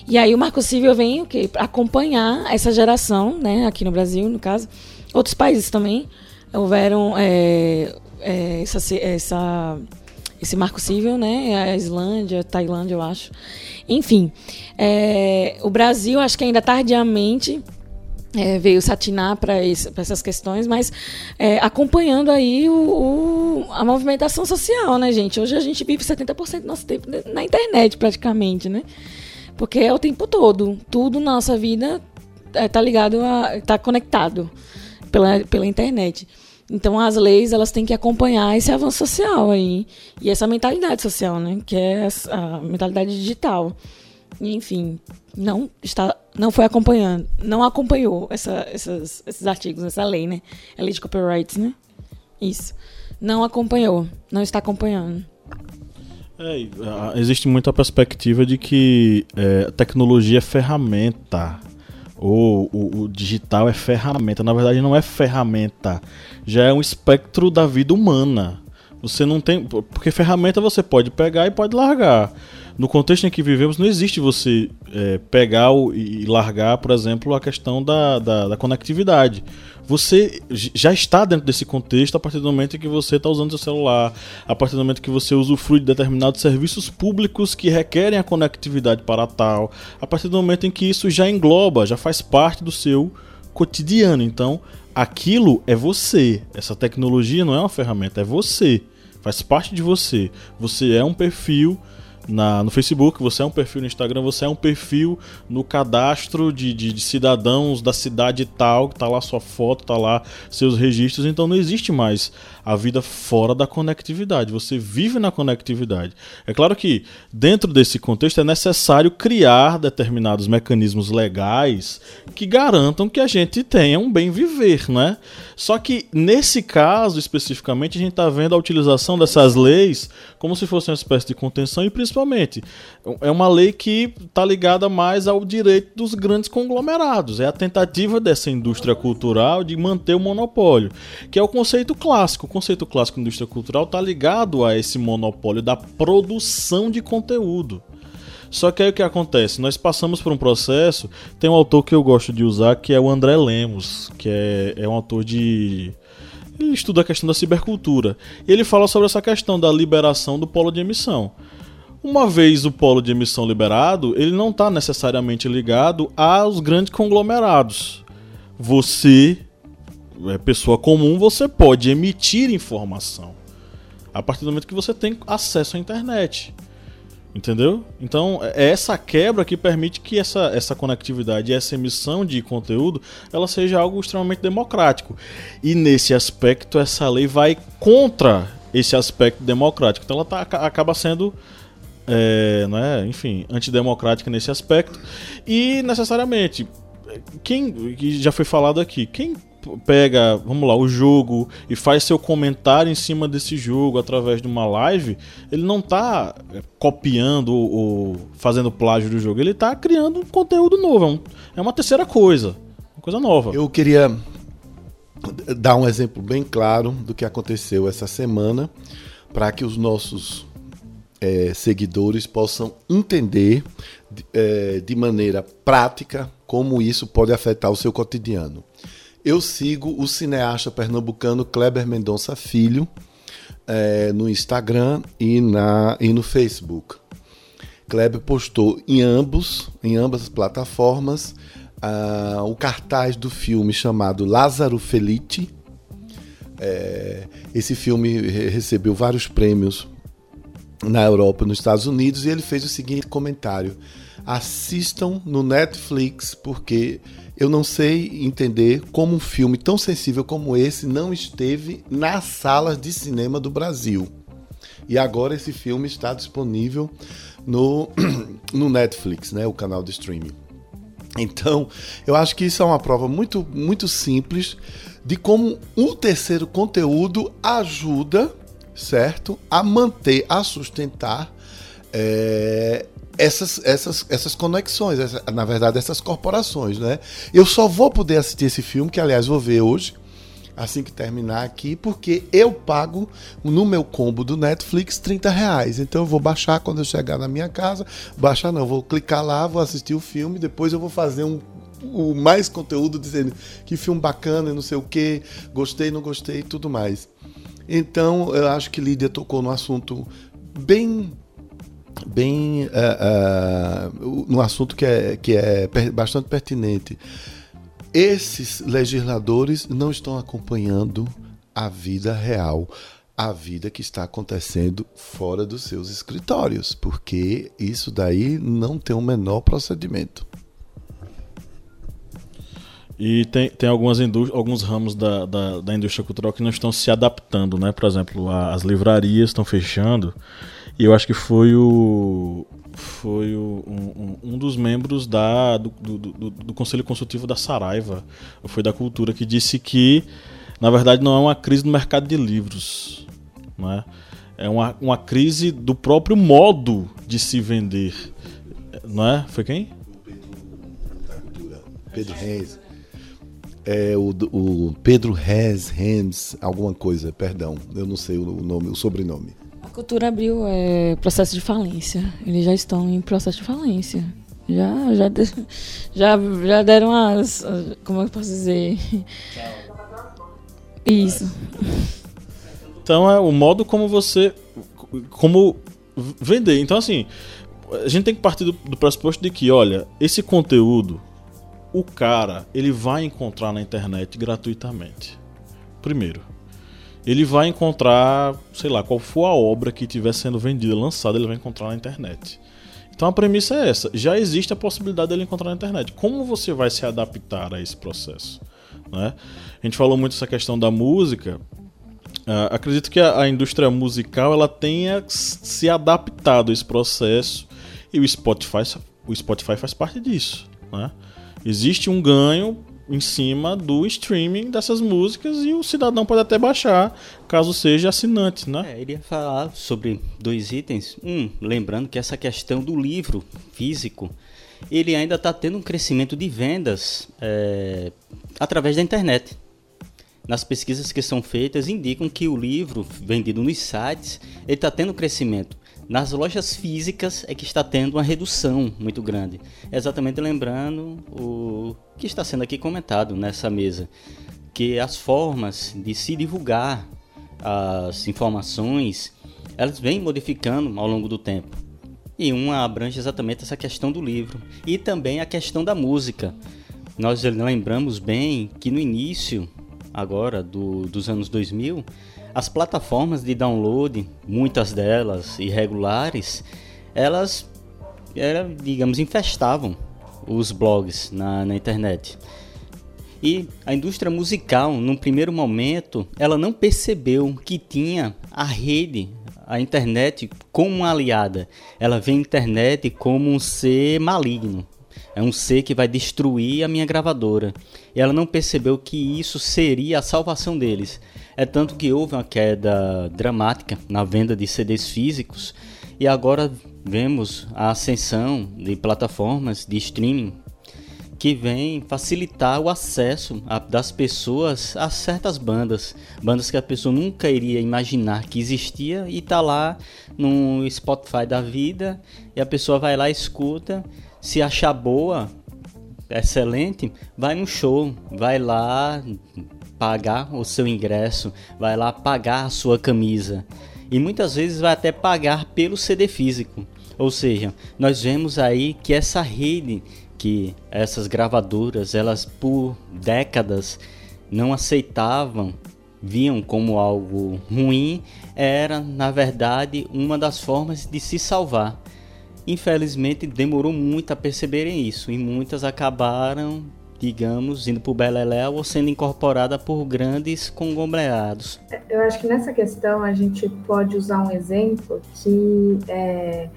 E aí o marco civil vem o quê? Acompanhar essa geração, né, aqui no Brasil, no caso. Outros países também houveram é, é, essa, essa, esse marco civil, né, a Islândia, Tailândia, eu acho. Enfim, é, o Brasil, acho que ainda tardiamente é, veio satinar para essas questões, mas é, acompanhando aí o, o, a movimentação social, né, gente? Hoje a gente vive 70% do nosso tempo na internet, praticamente, né? Porque é o tempo todo. Tudo na nossa vida está é, ligado a. está conectado pela, pela internet. Então as leis elas têm que acompanhar esse avanço social aí. E essa mentalidade social, né? Que é a mentalidade digital enfim, não está, não foi acompanhando, não acompanhou essa, essas, esses artigos, essa lei, né? A lei de copyrights, né? Isso. Não acompanhou, não está acompanhando. É, existe muita perspectiva de que é, a tecnologia é ferramenta. Ou o, o, digital é ferramenta. Na verdade, não é ferramenta. Já é um espectro da vida humana. Você não tem. Porque ferramenta você pode pegar e pode largar no contexto em que vivemos, não existe você é, pegar e largar, por exemplo, a questão da, da, da, conectividade. Você já está dentro desse contexto a partir do momento em que você está usando seu celular, a partir do momento que você usufrui de determinados serviços públicos que requerem a conectividade para tal, a partir do momento em que isso já engloba, já faz parte do seu cotidiano. Então, aquilo é você. Essa tecnologia não é uma ferramenta, é você. Faz parte de você. Você é um perfil na, no Facebook, você é um perfil no Instagram, você é um perfil no cadastro de, de, de, cidadãos da cidade tal, que tá lá sua foto, tá lá seus registros, então não existe mais a vida fora da conectividade. Você vive na conectividade. É claro que dentro desse contexto é necessário criar determinados mecanismos legais que garantam que a gente tenha um bem viver, né? Só que nesse caso especificamente a gente está vendo a utilização dessas leis como se fosse uma espécie de contenção e principalmente é uma lei que está ligada mais ao direito dos grandes conglomerados. É a tentativa dessa indústria cultural de manter o monopólio, que é o conceito clássico. Conceito clássico de indústria cultural está ligado a esse monopólio da produção de conteúdo. Só que aí o que acontece? Nós passamos por um processo. Tem um autor que eu gosto de usar que é o André Lemos, que é, é um autor de ele estuda a questão da cibercultura. Ele fala sobre essa questão da liberação do polo de emissão. Uma vez o polo de emissão liberado, ele não está necessariamente ligado aos grandes conglomerados. Você, pessoa comum, você pode emitir informação a partir do momento que você tem acesso à internet. Entendeu? Então, é essa quebra que permite que essa, essa conectividade essa emissão de conteúdo ela seja algo extremamente democrático. E nesse aspecto, essa lei vai contra esse aspecto democrático. Então, ela tá, acaba sendo é, né, enfim, antidemocrática nesse aspecto. E necessariamente, quem que já foi falado aqui, quem pega, vamos lá, o jogo e faz seu comentário em cima desse jogo através de uma live, ele não está copiando ou fazendo plágio do jogo, ele está criando um conteúdo novo, é, é uma terceira coisa, uma coisa nova. Eu queria dar um exemplo bem claro do que aconteceu essa semana para que os nossos é, seguidores possam entender é, de maneira prática como isso pode afetar o seu cotidiano. Eu sigo o cineasta pernambucano Kleber Mendonça Filho é, no Instagram e, na, e no Facebook. Kleber postou em ambos, em ambas as plataformas, uh, o cartaz do filme chamado Lázaro Felice. É, esse filme recebeu vários prêmios na Europa e nos Estados Unidos e ele fez o seguinte comentário: assistam no Netflix porque eu não sei entender como um filme tão sensível como esse não esteve nas salas de cinema do Brasil. E agora esse filme está disponível no, no Netflix, né, o canal de streaming. Então, eu acho que isso é uma prova muito, muito simples de como um terceiro conteúdo ajuda, certo, a manter, a sustentar é, essas, essas, essas conexões, essa, na verdade, essas corporações, né? Eu só vou poder assistir esse filme, que aliás vou ver hoje, assim que terminar aqui, porque eu pago no meu combo do Netflix 30 reais. Então eu vou baixar quando eu chegar na minha casa. Baixar não, vou clicar lá, vou assistir o filme, depois eu vou fazer um o mais conteúdo dizendo que filme bacana, não sei o que, gostei, não gostei, tudo mais. Então eu acho que Lídia tocou no assunto bem bem uh, uh, no assunto que é, que é bastante pertinente. Esses legisladores não estão acompanhando a vida real, a vida que está acontecendo fora dos seus escritórios, porque isso daí não tem o menor procedimento. E tem, tem algumas alguns ramos da, da, da, indústria cultural que não estão se adaptando, né? Por exemplo, as livrarias estão fechando e eu acho que foi o foi o, um, um, dos membros da, do, do, do, do, Conselho Consultivo da Saraiva, foi da Cultura, que disse que, na verdade, não é uma crise no mercado de livros. Né? É uma, uma crise do próprio modo de se vender. Não é? Foi quem? Pedro Reis. É o, o Pedro Reis Rems, alguma coisa, perdão, eu não sei o nome, o sobrenome. Cultura abriu é, processo de falência. Eles já estão em processo de falência. Já, já, já, já deram as. Como eu posso dizer? Isso. Então é o modo como você. Como vender. Então, assim, a gente tem que partir do, do pressuposto de que, olha, esse conteúdo, o cara, ele vai encontrar na internet gratuitamente. Primeiro ele vai encontrar, sei lá, qual for a obra que estiver sendo vendida, lançada, ele vai encontrar na internet. Então a premissa é essa: já existe a possibilidade dele encontrar na internet. Como você vai se adaptar a esse processo? Né? A gente falou muito essa questão da música. Uh, acredito que a, a, indústria musical ela tenha se adaptado a esse processo e o Spotify, o Spotify faz parte disso. Né? Existe um ganho em cima do streaming dessas músicas e o cidadão pode até baixar, caso seja assinante, né? É, iria falar sobre dois itens. Um, lembrando que essa questão do livro físico, ele ainda está tendo um crescimento de vendas é, através da internet. Nas pesquisas que são feitas indicam que o livro vendido nos sites ele está tendo crescimento. Nas lojas físicas é que está tendo uma redução muito grande. Exatamente lembrando o que está sendo aqui comentado nessa mesa, que as formas de se divulgar as informações, elas vêm modificando ao longo do tempo. E uma abrange exatamente essa questão do livro e também a questão da música. Nós lembramos bem que no início agora do, dos anos 2000, as plataformas de download, muitas delas irregulares, elas, era, digamos, infestavam os blogs na, na internet. E a indústria musical, num primeiro momento, ela não percebeu que tinha a rede, a internet como uma aliada. Ela vê a internet como um ser maligno. É um ser que vai destruir a minha gravadora. E ela não percebeu que isso seria a salvação deles. É tanto que houve uma queda dramática na venda de CDs físicos e agora vemos a ascensão de plataformas de streaming que vem facilitar o acesso a, das pessoas a certas bandas, bandas que a pessoa nunca iria imaginar que existia e tá lá no Spotify da vida e a pessoa vai lá escuta, se achar boa, excelente, vai no show, vai lá pagar o seu ingresso, vai lá pagar a sua camisa e muitas vezes vai até pagar pelo CD físico. Ou seja, nós vemos aí que essa rede que essas gravadoras, elas por décadas não aceitavam, viam como algo ruim, era na verdade uma das formas de se salvar. Infelizmente demorou muito a perceberem isso e muitas acabaram, digamos, indo para o Beleléu ou sendo incorporada por grandes conglomerados. Eu acho que nessa questão a gente pode usar um exemplo que é,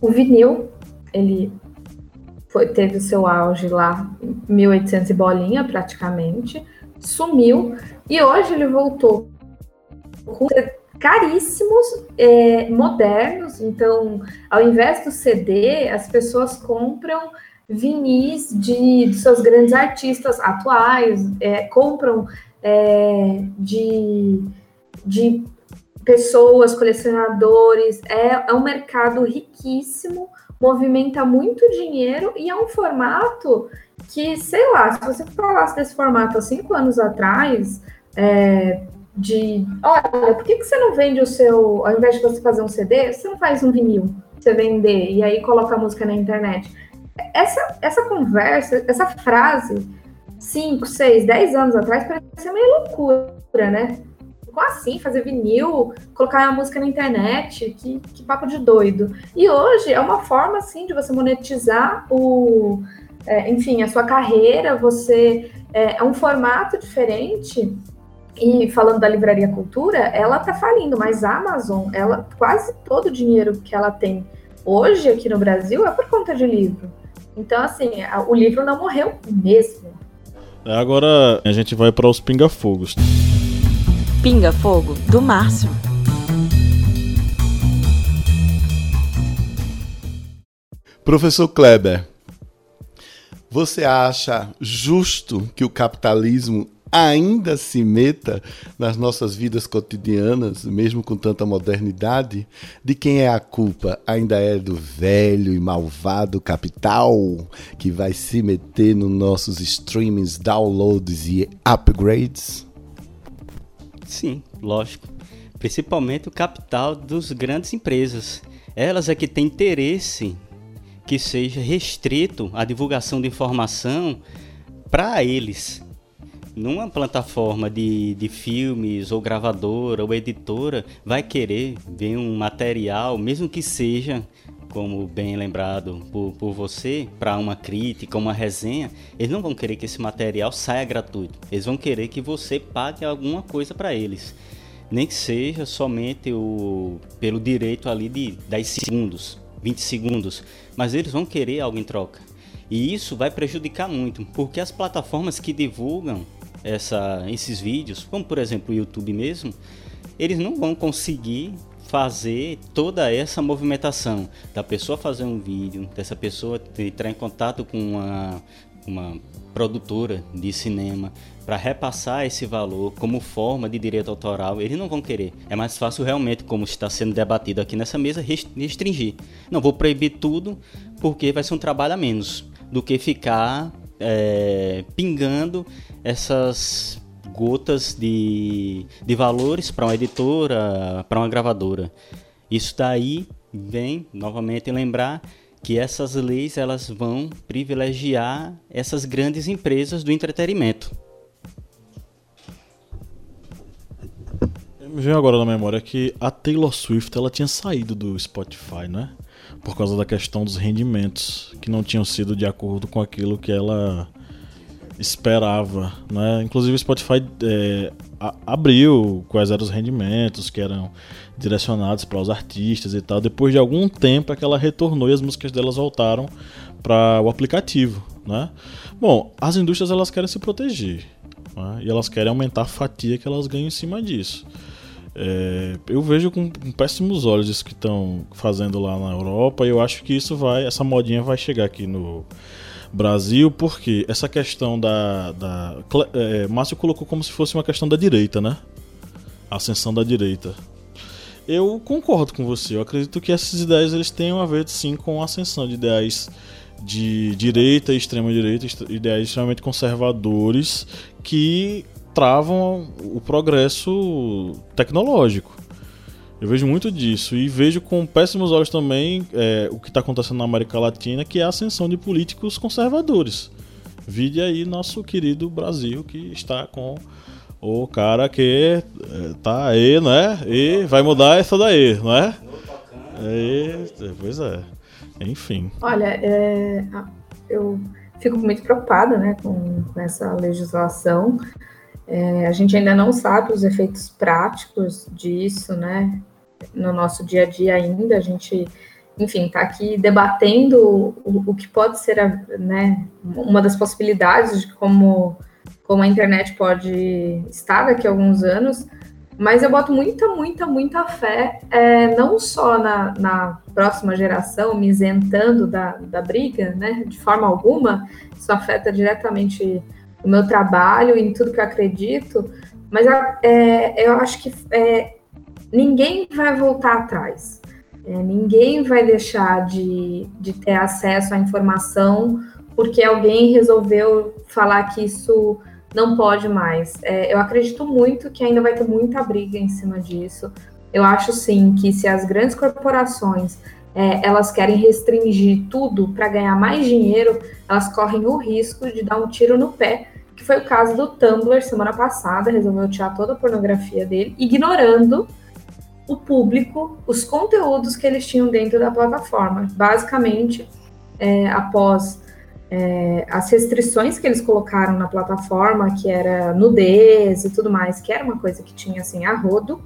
o vinil ele foi, teve o seu auge lá em 1800 e bolinha, praticamente, sumiu, e hoje ele voltou com caríssimos, é, modernos, então, ao invés do CD, as pessoas compram vinis de, de seus grandes artistas atuais, é, compram é, de, de pessoas, colecionadores, é, é um mercado riquíssimo, movimenta muito dinheiro e é um formato que, sei lá, se você falasse desse formato há cinco anos atrás, é, de olha, por que, que você não vende o seu, ao invés de você fazer um CD, você não faz um vinil, você vender e aí coloca a música na internet? Essa, essa conversa, essa frase, cinco, seis, dez anos atrás, parecia meio loucura, né? como assim fazer vinil, colocar a música na internet? Que, que papo de doido. E hoje é uma forma, assim, de você monetizar o, é, enfim, a sua carreira, você é, é, um formato diferente. E falando da livraria cultura, ela tá falindo, mas a Amazon, ela quase todo o dinheiro que ela tem hoje aqui no Brasil é por conta de livro. Então, assim, o livro não morreu mesmo. Agora a gente vai para os pinga-fogos. Pinga Fogo, do Márcio. Professor Kleber, você acha justo que o capitalismo ainda se meta nas nossas vidas cotidianas, mesmo com tanta modernidade? De quem é a culpa? Ainda é do velho e malvado capital que vai se meter nos nossos streamings, downloads e upgrades? Sim, lógico. Principalmente o capital dos grandes empresas. Elas é que têm interesse que seja restrito a divulgação de informação para eles. Numa plataforma de, de filmes, ou gravadora, ou editora, vai querer ver um material, mesmo que seja como bem lembrado por, por você, para uma crítica, uma resenha, eles não vão querer que esse material saia gratuito. Eles vão querer que você pague alguma coisa para eles. Nem que seja somente o, pelo direito ali de 10 segundos, 20 segundos. Mas eles vão querer algo em troca. E isso vai prejudicar muito, porque as plataformas que divulgam essa, esses vídeos, como por exemplo o YouTube mesmo, eles não vão conseguir fazer toda essa movimentação da pessoa fazer um vídeo, dessa pessoa entrar em contato com uma, uma produtora de cinema para repassar esse valor como forma de direito autoral, eles não vão querer. É mais fácil realmente, como está sendo debatido aqui nessa mesa, restringir. Não vou proibir tudo porque vai ser um trabalho a menos do que ficar é, pingando essas gotas de, de valores para uma editora, para uma gravadora. Isso daí vem novamente lembrar que essas leis elas vão privilegiar essas grandes empresas do entretenimento. Me veio agora na memória que a Taylor Swift ela tinha saído do Spotify, né? Por causa da questão dos rendimentos que não tinham sido de acordo com aquilo que ela esperava, né? Inclusive o Spotify é, abriu quais eram os rendimentos que eram direcionados para os artistas e tal. Depois de algum tempo é que ela retornou e as músicas delas voltaram para o aplicativo, né? Bom, as indústrias elas querem se proteger né? e elas querem aumentar a fatia que elas ganham em cima disso. É, eu vejo com, péssimos olhos isso que estão fazendo lá na Europa e eu acho que isso vai, essa modinha vai chegar aqui no Brasil, porque essa questão da. da é, Márcio colocou como se fosse uma questão da direita, né? Ascensão da direita. Eu concordo com você, eu acredito que essas ideias eles tenham a ver sim com a ascensão de ideais de direita e extrema direita, ideais extremamente conservadores que travam o progresso tecnológico. Eu vejo muito disso e vejo com péssimos olhos também é, o que está acontecendo na América Latina, que é a ascensão de políticos conservadores. Vide aí nosso querido Brasil, que está com o cara que é, tá aí, né? E vai mudar essa daí, não é? E, pois é. Enfim. Olha, é, eu fico muito preocupada né, com essa legislação. É, a gente ainda não sabe os efeitos práticos disso, né? No nosso dia a dia ainda, a gente, enfim, está aqui debatendo o, o, que pode ser, a, né, uma das possibilidades de como, como a internet pode estar daqui a alguns anos, mas eu boto muita, muita, muita fé, é, não só na, na, próxima geração me isentando da, da briga, né, de forma alguma, isso afeta diretamente o meu trabalho, em tudo que eu acredito, mas é, eu acho que é, ninguém vai voltar atrás. É, ninguém vai deixar de, de ter acesso à informação porque alguém resolveu falar que isso não pode mais. É, eu acredito muito que ainda vai ter muita briga em cima disso. Eu acho sim que se as grandes corporações é, elas querem restringir tudo para ganhar mais dinheiro, elas correm o risco de dar um tiro no pé que foi o caso do Tumblr semana passada, resolveu tirar toda a pornografia dele, ignorando o público, os conteúdos que eles tinham dentro da plataforma. Basicamente, é, após é, as restrições que eles colocaram na plataforma, que era nudez e tudo mais, que era uma coisa que tinha assim a rodo,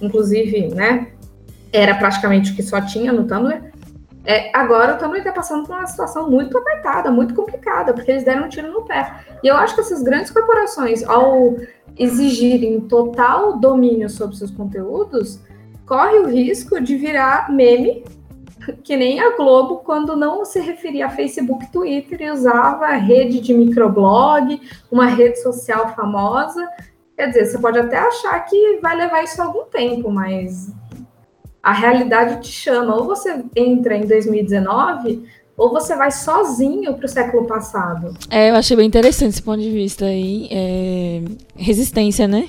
inclusive, né, era praticamente o que só tinha no Tumblr. É, agora o Tumblr está passando por uma situação muito apertada, muito complicada, porque eles deram um tiro no pé. E eu acho que essas grandes corporações, ao exigirem total domínio sobre seus conteúdos, corre o risco de virar meme, que nem a Globo, quando não se referia a Facebook, Twitter e usava a rede de microblog, uma rede social famosa. Quer dizer, você pode até achar que vai levar isso algum tempo, mas a realidade te chama. Ou você entra em 2019, ou você vai sozinho para o século passado. É, eu achei bem interessante esse ponto de vista aí. É... Resistência, né?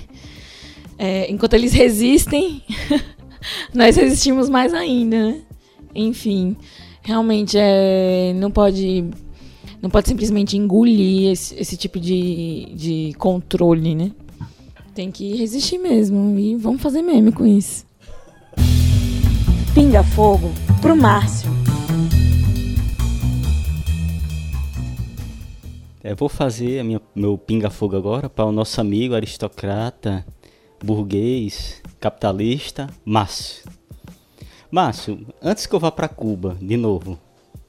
É, enquanto eles resistem, nós resistimos mais ainda, né? Enfim, realmente é, não pode não pode simplesmente engolir esse, esse tipo de, de controle, né? Tem que resistir mesmo e vamos fazer meme com isso. Pinga Fogo pro Márcio. Eu vou fazer minha, meu pinga-fogo agora para o nosso amigo aristocrata, burguês, capitalista, Márcio. Márcio, antes que eu vá para Cuba, de novo,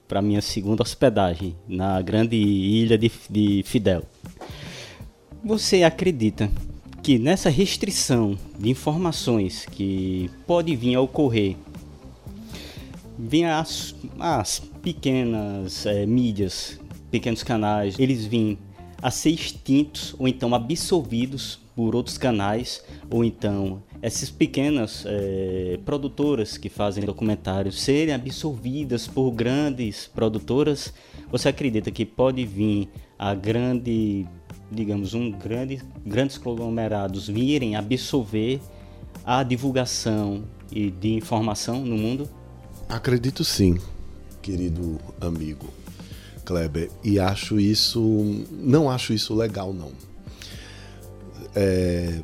para minha segunda hospedagem na grande ilha de, de Fidel, você acredita que nessa restrição de informações que pode vir a ocorrer vinha as, as pequenas é, mídias, pequenos canais, eles vinham a ser extintos ou então absorvidos por outros canais, ou então essas pequenas é, produtoras que fazem documentários serem absorvidas por grandes produtoras, você acredita que pode vir a grande, digamos, um grande, grandes conglomerados virem absorver a divulgação e de informação no mundo? Acredito sim, querido amigo Kleber, e acho isso, não acho isso legal não. É,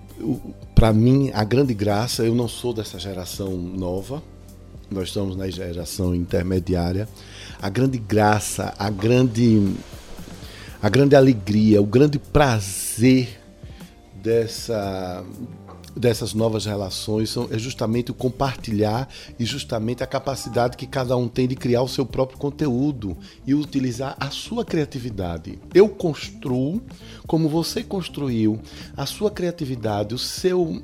Para mim, a grande graça, eu não sou dessa geração nova, nós estamos na geração intermediária. A grande graça, a grande a grande alegria, o grande prazer dessa dessas novas relações são, é justamente o compartilhar e justamente a capacidade que cada um tem de criar o seu próprio conteúdo e utilizar a sua criatividade. Eu construo como você construiu a sua criatividade, o seu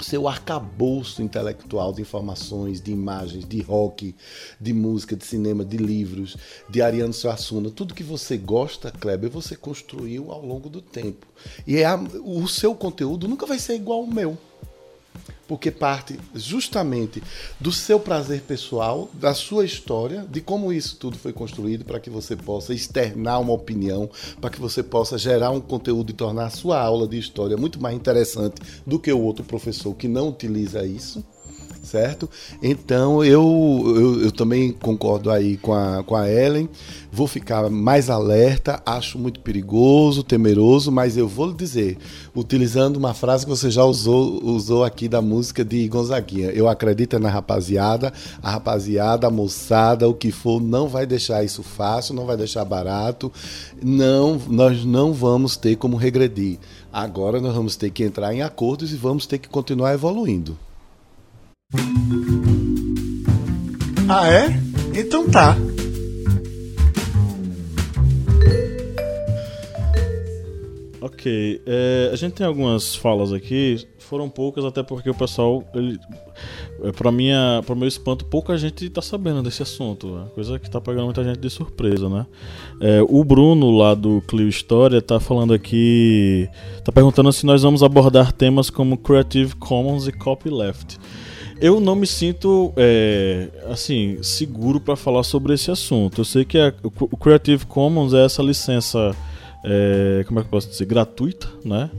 seu arcabouço intelectual de informações, de imagens, de rock, de música, de cinema, de livros, de Ariano Suassuna, tudo que você gosta, Kleber, você construiu ao longo do tempo. E é a, o seu conteúdo nunca vai ser igual ao meu porque parte justamente do seu prazer pessoal, da sua história, de como isso tudo foi construído para que você possa externar uma opinião, para que você possa gerar um conteúdo e tornar a sua aula de história muito mais interessante do que o outro professor que não utiliza isso certo? Então eu, eu, eu, também concordo aí com a, com a Ellen, vou ficar mais alerta, acho muito perigoso, temeroso, mas eu vou lhe dizer, utilizando uma frase que você já usou, usou aqui da música de Gonzaguinha, eu acredito na rapaziada, a rapaziada, a moçada, o que for, não vai deixar isso fácil, não vai deixar barato, não, nós não vamos ter como regredir. Agora nós vamos ter que entrar em acordos e vamos ter que continuar evoluindo. Ah, é? Então tá. Ok, é, a gente tem algumas falas aqui, foram poucas até porque o pessoal, ele, é, para minha, meu espanto, pouca gente tá sabendo desse assunto, né? coisa que tá pegando muita gente de surpresa, né? É, o Bruno lá do Clio História tá falando aqui, tá perguntando se nós vamos abordar temas como Creative Commons e Copyleft. Eu não me sinto é, assim seguro para falar sobre esse assunto. Eu sei que a, o Creative Commons é essa licença, é, como é que eu posso dizer, gratuita, né?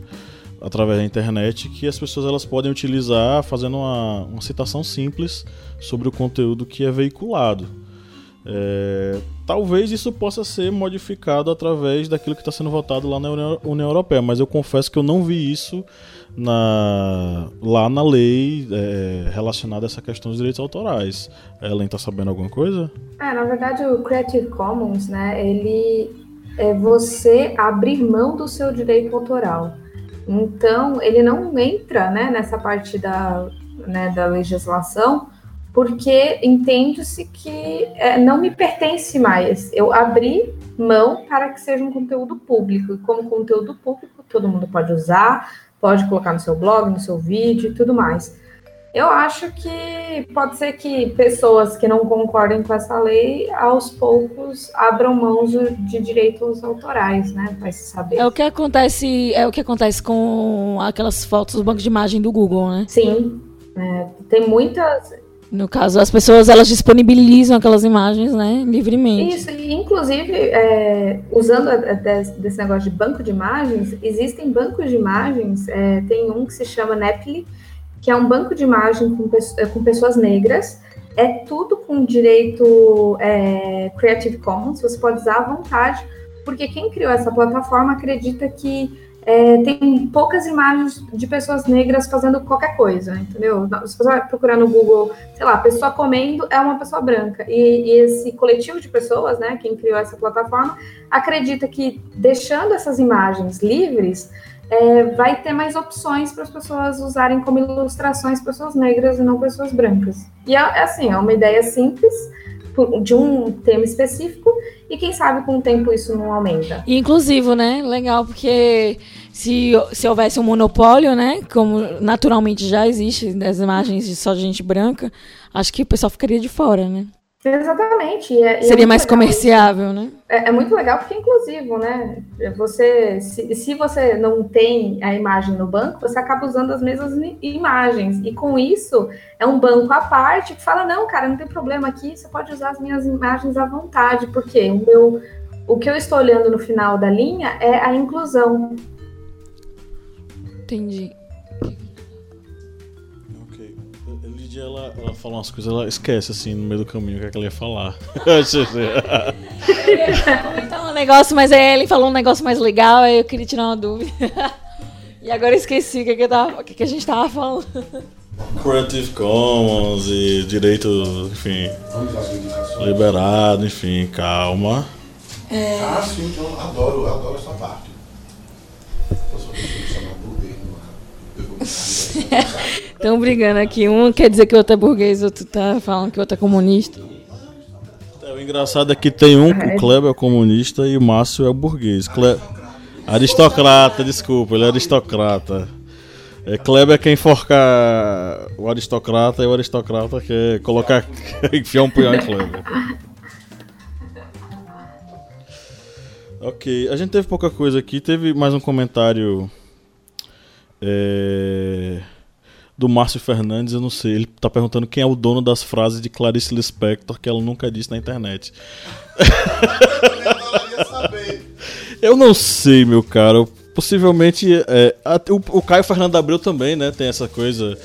Através da internet, que as pessoas elas podem utilizar fazendo uma, uma citação simples sobre o conteúdo que é veiculado. É, talvez isso possa ser modificado através daquilo que está sendo votado lá na União Europeia, mas eu confesso que eu não vi isso na, lá na lei é, relacionada a essa questão dos direitos autorais. Ellen está sabendo alguma coisa? É, na verdade, o Creative Commons, né, ele é você abrir mão do seu direito autoral. Então, ele não entra né, nessa parte da, né, da legislação, porque entende-se que é, não me pertence mais. Eu abri mão para que seja um conteúdo público. E como conteúdo público, todo mundo pode usar, pode colocar no seu blog, no seu vídeo e tudo mais. Eu acho que pode ser que pessoas que não concordem com essa lei, aos poucos abram mãos de direitos autorais, né? Vai se saber. É o que acontece, é o que acontece com aquelas fotos do banco de imagem do Google, né? Sim. É, tem muitas. No caso, as pessoas elas disponibilizam aquelas imagens, né, livremente. Isso, e inclusive, é, usando desse negócio de banco de imagens, existem bancos de imagens, é, tem um que se chama Neply, que é um banco de imagem com, é, com pessoas negras, é tudo com direito é, Creative Commons, você pode usar à vontade, porque quem criou essa plataforma acredita que é, tem poucas imagens de pessoas negras fazendo qualquer coisa, entendeu? Se você vai procurar no Google, sei lá, pessoa comendo é uma pessoa branca. E, e esse coletivo de pessoas, né, quem criou essa plataforma, acredita que deixando essas imagens livres, é, vai ter mais opções para as pessoas usarem como ilustrações pessoas negras e não pessoas brancas. E é, é assim, é uma ideia simples de um tema específico e quem sabe com o tempo isso não aumenta. Inclusivo, né? Legal, porque se, se houvesse um monopólio, né? Como naturalmente já existe das imagens de só gente branca, acho que o pessoal ficaria de fora, né? Exatamente. E é, Seria é mais comerciável, né? É, é, muito legal porque é inclusivo, né? Você, se, se você não tem a imagem no banco, você acaba usando as mesmas imagens. E com isso, é um banco à parte que fala: não, cara, não tem problema aqui, você pode usar as minhas imagens à vontade, porque o meu. O que eu estou olhando no final da linha é a inclusão. Entendi. Lídia, ela, ela fala umas coisas, ela esquece, assim, no meio do caminho o que, é que ela ia falar. então, um negócio, mas aí ele falou um negócio mais legal, aí eu queria tirar uma dúvida. e agora eu esqueci o que, que, tava, o que, que a gente tava falando. Creative Commons e direito, enfim, liberado, enfim, calma. É... Ah, sim, então adoro, adoro essa parte. Eu sou pessoa que chama burguês, não é? Eu vou Estão brigando aqui. Um quer dizer que o outro é burguês, outro tá falando que o outro é comunista. É, o engraçado é que tem um, o Kleber é comunista e o Márcio é burguês. Cle... Aristocrata, desculpa, ele é aristocrata. É, Kleber quer enforcar o aristocrata e o aristocrata quer colocar. enfiar um punhal em Kleber. Ok, a gente teve pouca coisa aqui. Teve mais um comentário é, do Márcio Fernandes. Eu não sei, ele tá perguntando quem é o dono das frases de Clarice Lispector que ela nunca disse na internet. eu não sei, meu caro. Possivelmente. É, a- o, o Caio Fernando Abreu também, né? Tem essa coisa.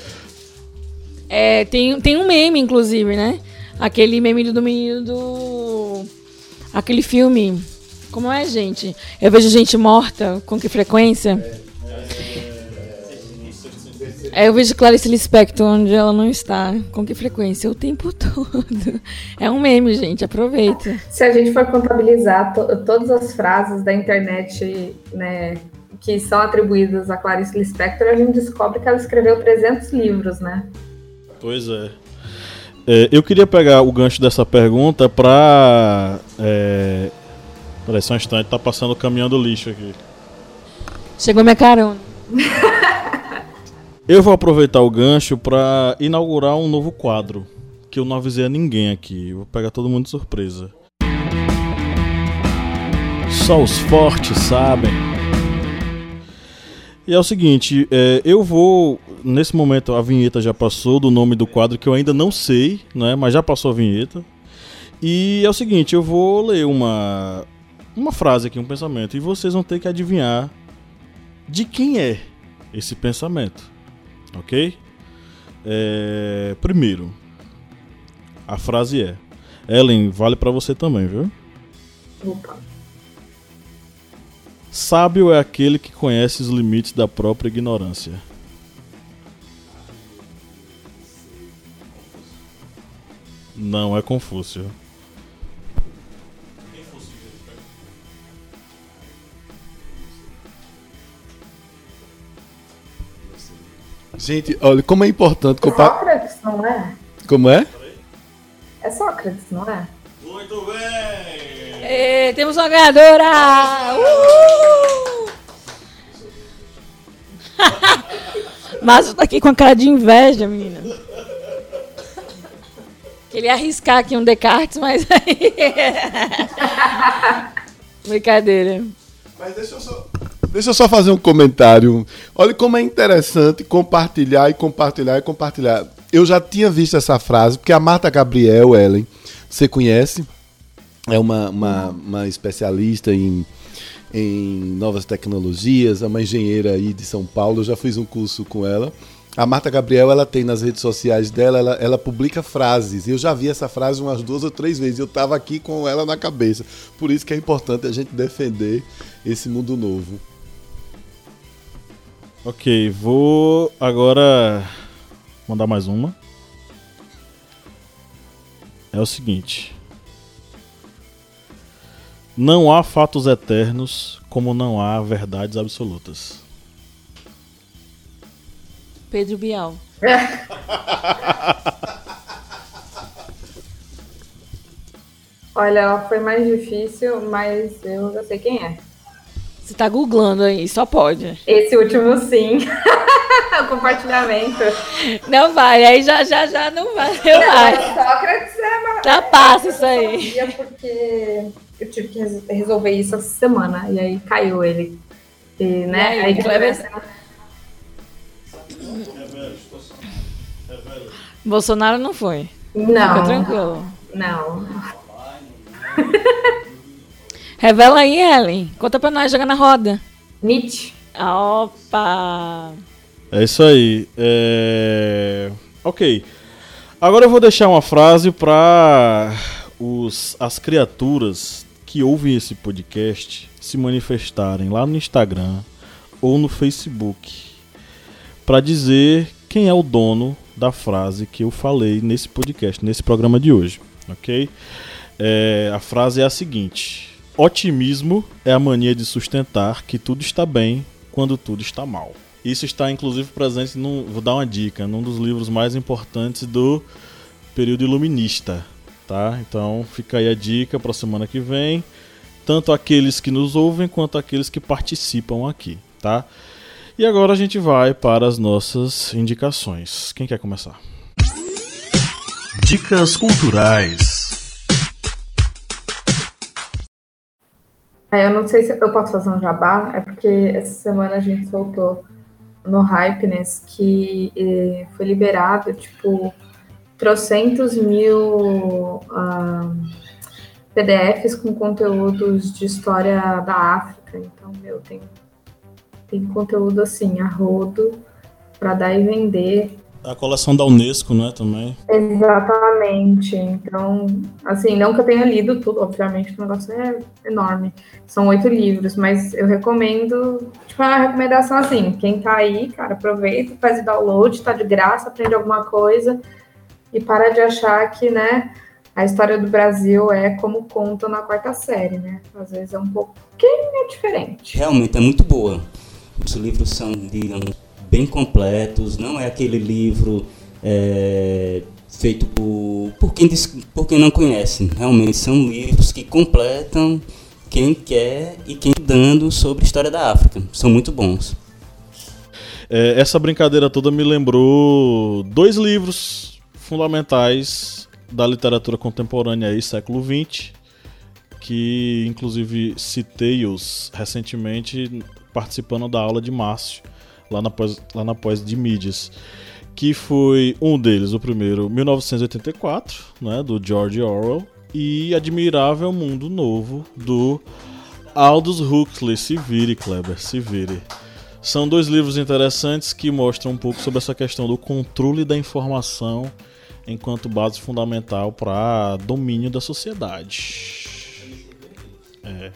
É, tem, tem um meme, inclusive, né? Aquele meme do menino do. Aquele filme. Como é, gente? Eu vejo gente morta, com que frequência? É, eu vejo Clarice Lispector onde ela não está. Com que frequência? O tempo todo. É um meme, gente. Aproveita. Se a gente for contabilizar to- todas as frases da internet, né, que são atribuídas a Clarice Lispector, a gente descobre que ela escreveu 300 livros, né? Pois é. É, eu queria pegar o gancho dessa pergunta pra. É... Peraí, só um instante, tá passando o caminhão do lixo aqui. Chegou minha carona. Eu vou aproveitar o gancho pra inaugurar um novo quadro. Que eu não avisei a ninguém aqui. Eu vou pegar todo mundo de surpresa. Só os fortes sabem. E é o seguinte, é, eu vou. Nesse momento a vinheta já passou do nome do quadro que eu ainda não sei, né? Mas já passou a vinheta. E é o seguinte, eu vou ler uma. Uma frase aqui, um pensamento. E vocês vão ter que adivinhar de quem é esse pensamento. Ok? É, primeiro, a frase é: Ellen, vale pra você também, viu? Opa. Sábio é aquele que conhece os limites da própria ignorância. Não é Confúcio. Gente, olha, como é importante É compa- Sócrates, não é? Como é? É Sócrates, não é? Muito bem! Temos uma ganhadora! Uh! Márcio tá aqui com a cara de inveja, menina. Queria arriscar aqui um Descartes, mas aí. Brincadeira. Mas deixa eu só. Deixa eu só fazer um comentário. Olha como é interessante compartilhar e compartilhar e compartilhar. Eu já tinha visto essa frase, porque a Marta Gabriel, Ellen, você conhece? É uma, uma, uma especialista em, em novas tecnologias, é uma engenheira aí de São Paulo. Eu já fiz um curso com ela. A Marta Gabriel, ela tem nas redes sociais dela, ela, ela publica frases. Eu já vi essa frase umas duas ou três vezes. Eu estava aqui com ela na cabeça. Por isso que é importante a gente defender esse mundo novo. Ok, vou agora mandar mais uma. É o seguinte: Não há fatos eternos como não há verdades absolutas. Pedro Bial. Olha, ela foi mais difícil, mas eu já sei quem é. Você tá googlando aí, só pode. Esse último, sim. o compartilhamento. Não vai, aí já já já não vai. Eu vai. Sócrates é uma... Já passa isso aí. porque eu tive que res- resolver isso essa semana. E aí caiu ele. E, né? E aí, aí Kleber? Bolsonaro não foi. Fica Não, tranquilo. não. Revela aí, Ellen. Conta pra nós, joga na roda. Nietzsche. Ah, Opa! É isso aí. É... Ok. Agora eu vou deixar uma frase para os as criaturas que ouvem esse podcast se manifestarem lá no Instagram ou no Facebook para dizer quem é o dono da frase que eu falei nesse podcast, nesse programa de hoje, ok? É, a frase é a seguinte: Otimismo é a mania de sustentar que tudo está bem quando tudo está mal. Isso está inclusive presente, num, vou dar uma dica, num dos livros mais importantes do período iluminista, tá? Então fica aí a dica para a semana que vem, tanto aqueles que nos ouvem quanto aqueles que participam aqui, tá? E agora a gente vai para as nossas indicações. Quem quer começar? Dicas culturais. É, eu não sei se eu posso fazer um jabá, é porque essa semana a gente soltou no Hypeness que eh, foi liberado, tipo, trocentos mil PDFs com conteúdos de história da África. Então, meu, tem, tem conteúdo assim, a rodo, para dar e vender. A coleção da Unesco, né, também. Exatamente. Então, assim, não que eu tenha lido tudo, obviamente, o negócio é enorme. São oito livros, mas eu recomendo, tipo, é uma recomendação assim, quem tá aí, cara, aproveita, faz o download, tá de graça, aprende alguma coisa e para de achar que, né, a história do Brasil é como conta na quarta série, né? Às vezes é um pouquinho diferente. Realmente é muito boa. Os livros são, digamos, bem completos, não é aquele livro é, feito por, por, quem por quem não conhece. Realmente são livros que completam quem quer e quem dando sobre a história da África. São muito bons. É, essa brincadeira toda me lembrou dois livros fundamentais da literatura contemporânea aí, século XX, que inclusive citei-os recentemente participando da aula de Márcio lá na pós, lá na pós de mídias. Que foi um deles, o primeiro, 1984, né, do George Orwell, e Admirável Mundo Novo, do Aldous Huxley. Se vire, Kleber, se vire. São dois livros interessantes que mostram um pouco sobre essa questão do controle da informação enquanto base fundamental para domínio da sociedade. É.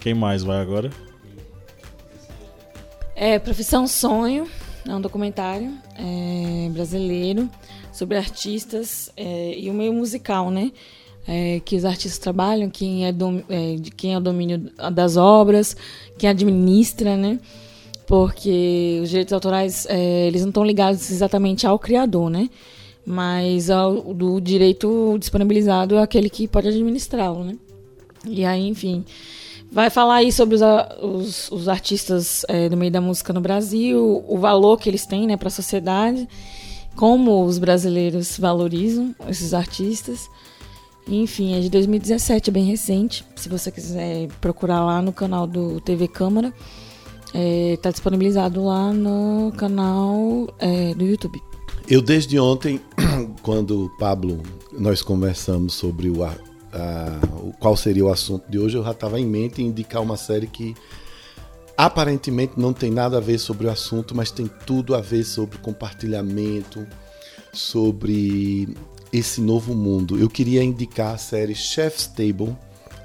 Quem mais vai agora? É Profissão Sonho, é um documentário é, brasileiro sobre artistas é, e o meio musical, né? É, que os artistas trabalham, quem é, dom, é, quem é o domínio das obras, quem administra, né? Porque os direitos autorais é, eles não estão ligados exatamente ao criador, né? Mas ao, do direito disponibilizado é aquele que pode administrá-lo, né? E aí, enfim, Vai falar aí sobre os, os, os artistas é, do meio da música no Brasil, o valor que eles têm né, para a sociedade, como os brasileiros valorizam esses artistas. Enfim, é de 2017, é bem recente. Se você quiser procurar lá no canal do TV Câmara, está é, tá disponibilizado lá no canal é, do YouTube. Eu desde ontem, quando o Pablo, nós conversamos sobre o uh, qual seria o assunto de hoje, eu já estava em mente indicar uma série que aparentemente não tem nada a ver sobre o assunto, mas tem tudo a ver sobre compartilhamento, sobre esse novo mundo. Eu queria indicar a série Chef's Table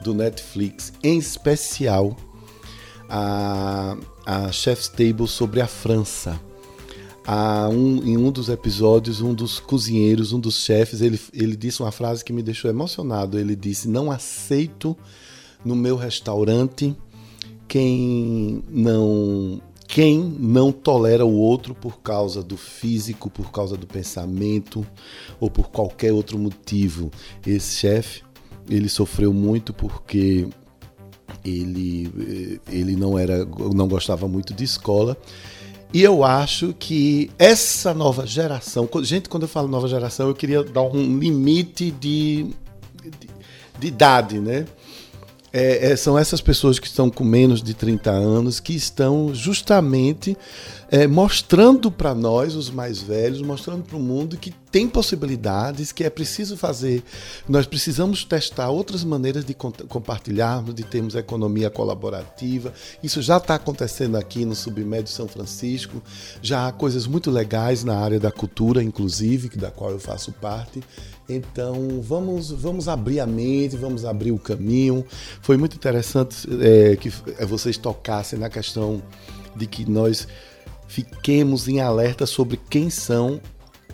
do Netflix, em especial a, a Chef's Table sobre a França um, em um dos episódios, um dos cozinheiros, um dos chefes, ele, ele disse uma frase que me deixou emocionado. Ele disse: Não aceito no meu restaurante quem não quem não tolera o outro por causa do físico, por causa do pensamento ou por qualquer outro motivo. Esse chefe, ele sofreu muito porque ele ele não era não gostava muito de escola e eu acho que essa nova geração, gente, quando eu falo nova geração, eu queria dar um limite de, de, de idade, né? É, é, são essas pessoas que estão com menos de 30 anos que estão justamente é, mostrando para nós, os mais velhos, mostrando para o mundo que tem possibilidades, que é preciso fazer. Nós precisamos testar outras maneiras de compartilharmos, de termos economia colaborativa. Isso já está acontecendo aqui no Submédio São Francisco. Já há coisas muito legais na área da cultura, inclusive, da qual eu faço parte. Então vamos, vamos abrir a mente, vamos abrir o caminho. Foi muito interessante é, que vocês tocassem na questão de que nós fiquemos em alerta sobre quem são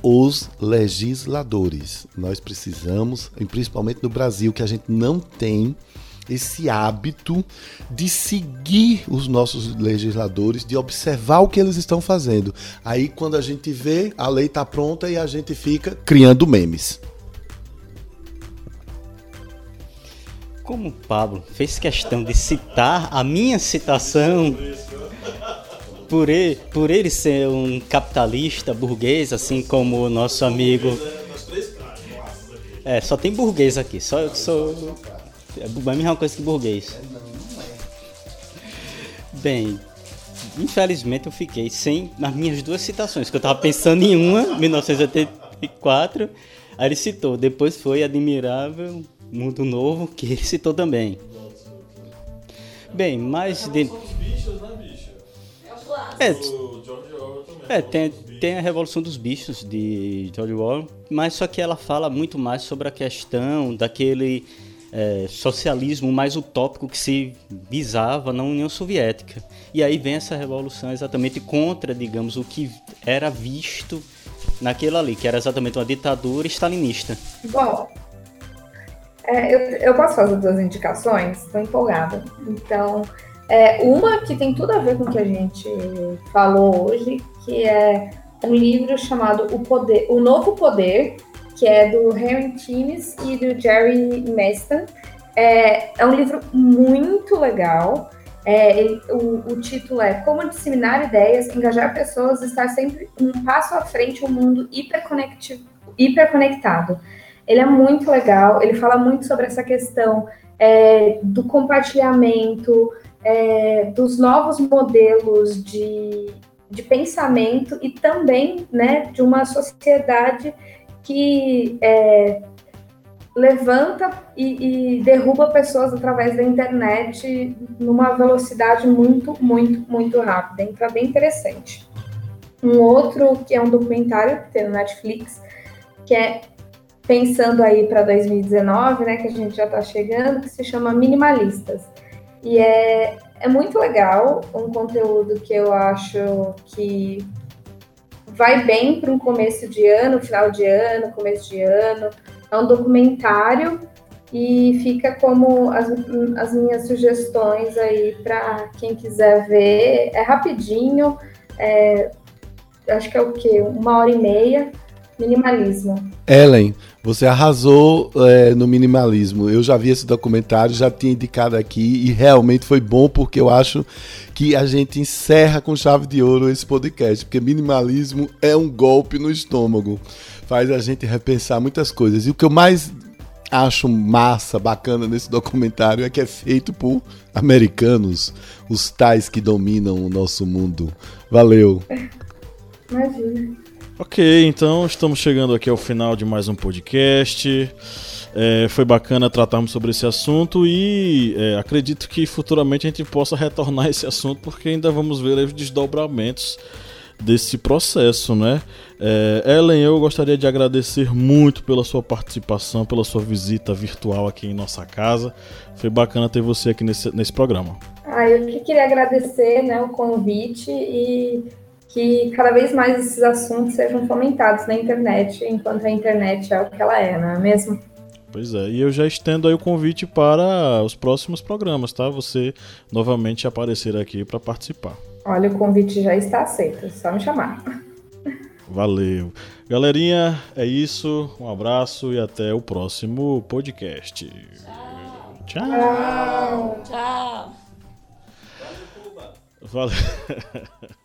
os legisladores. Nós precisamos, principalmente no Brasil, que a gente não tem esse hábito de seguir os nossos legisladores, de observar o que eles estão fazendo. Aí, quando a gente vê, a lei está pronta e a gente fica criando memes. Como o Pablo fez questão de citar a minha citação, por ele, por ele ser um capitalista burguês, assim como o nosso amigo. É, só tem burguês aqui, só eu sou. É a mesma coisa que burguês. Bem, infelizmente eu fiquei sem nas minhas duas citações, que eu tava pensando em uma, 1984, aí ele citou, depois foi Admirável Mundo Novo, que ele citou também. Bem, mais de... É, é tem, tem a Revolução dos Bichos de George Orwell, mas só que ela fala muito mais sobre a questão daquele é, socialismo mais utópico que se visava na União Soviética. E aí vem essa revolução exatamente contra, digamos, o que era visto naquilo ali, que era exatamente uma ditadura stalinista. Bom, é, eu, eu, posso fazer duas indicações? Estou empolgada. Então, é, uma que tem tudo a ver com o que a gente falou hoje, que é um livro chamado O Poder, O Novo Poder, que é do Henry Timmis e do Jerry Meston. É, é um livro muito legal. É, ele, o, o, título é Como Disseminar Ideias, Engajar Pessoas, Estar Sempre um Passo à Frente, um mundo hiperconectado. Ele é muito legal, ele fala muito sobre essa questão é, do compartilhamento, é, dos novos modelos de, de pensamento e também né, de uma sociedade que é, levanta e, e, derruba pessoas através da internet numa velocidade muito, muito, muito rápida. Então é bem interessante. Um outro que é um documentário que tem no Netflix, que é pensando aí para 2019, né, que a gente já está chegando, que se chama Minimalistas. E é, é muito legal, um conteúdo que eu acho que vai bem para um começo de ano, final de ano, começo de ano. É um documentário e fica como as, as minhas sugestões aí para quem quiser ver. É rapidinho, é, acho que é o quê? Uma hora e meia. Minimalismo. Ellen, você arrasou é, no minimalismo. Eu já vi esse documentário, já tinha indicado aqui e realmente foi bom porque eu acho que a gente encerra com chave de ouro esse podcast, porque minimalismo é um golpe no estômago. Faz a gente repensar muitas coisas. E o que eu mais acho massa, bacana nesse documentário é que é feito por americanos, os tais que dominam o nosso mundo. Valeu. Imagina. Ok, então estamos chegando aqui ao final de mais um podcast. É, foi bacana tratarmos sobre esse assunto e é, acredito que futuramente a gente possa retornar a esse assunto porque ainda vamos ver os desdobramentos desse processo, né? É, Ellen, eu gostaria de agradecer muito pela sua participação, pela sua visita virtual aqui em nossa casa. Foi bacana ter você aqui nesse, nesse programa. Ah, eu que queria agradecer né, o convite e que cada vez mais esses assuntos sejam fomentados na internet, enquanto a internet é o que ela é, não é mesmo? Pois é, e eu já estendo aí o convite para os próximos programas, tá? Você novamente aparecer aqui para participar. Olha, o convite já está aceito, é só me chamar. Valeu. Galerinha, é isso. Um abraço e até o próximo podcast. Tchau. Tchau. Tchau. Valeu.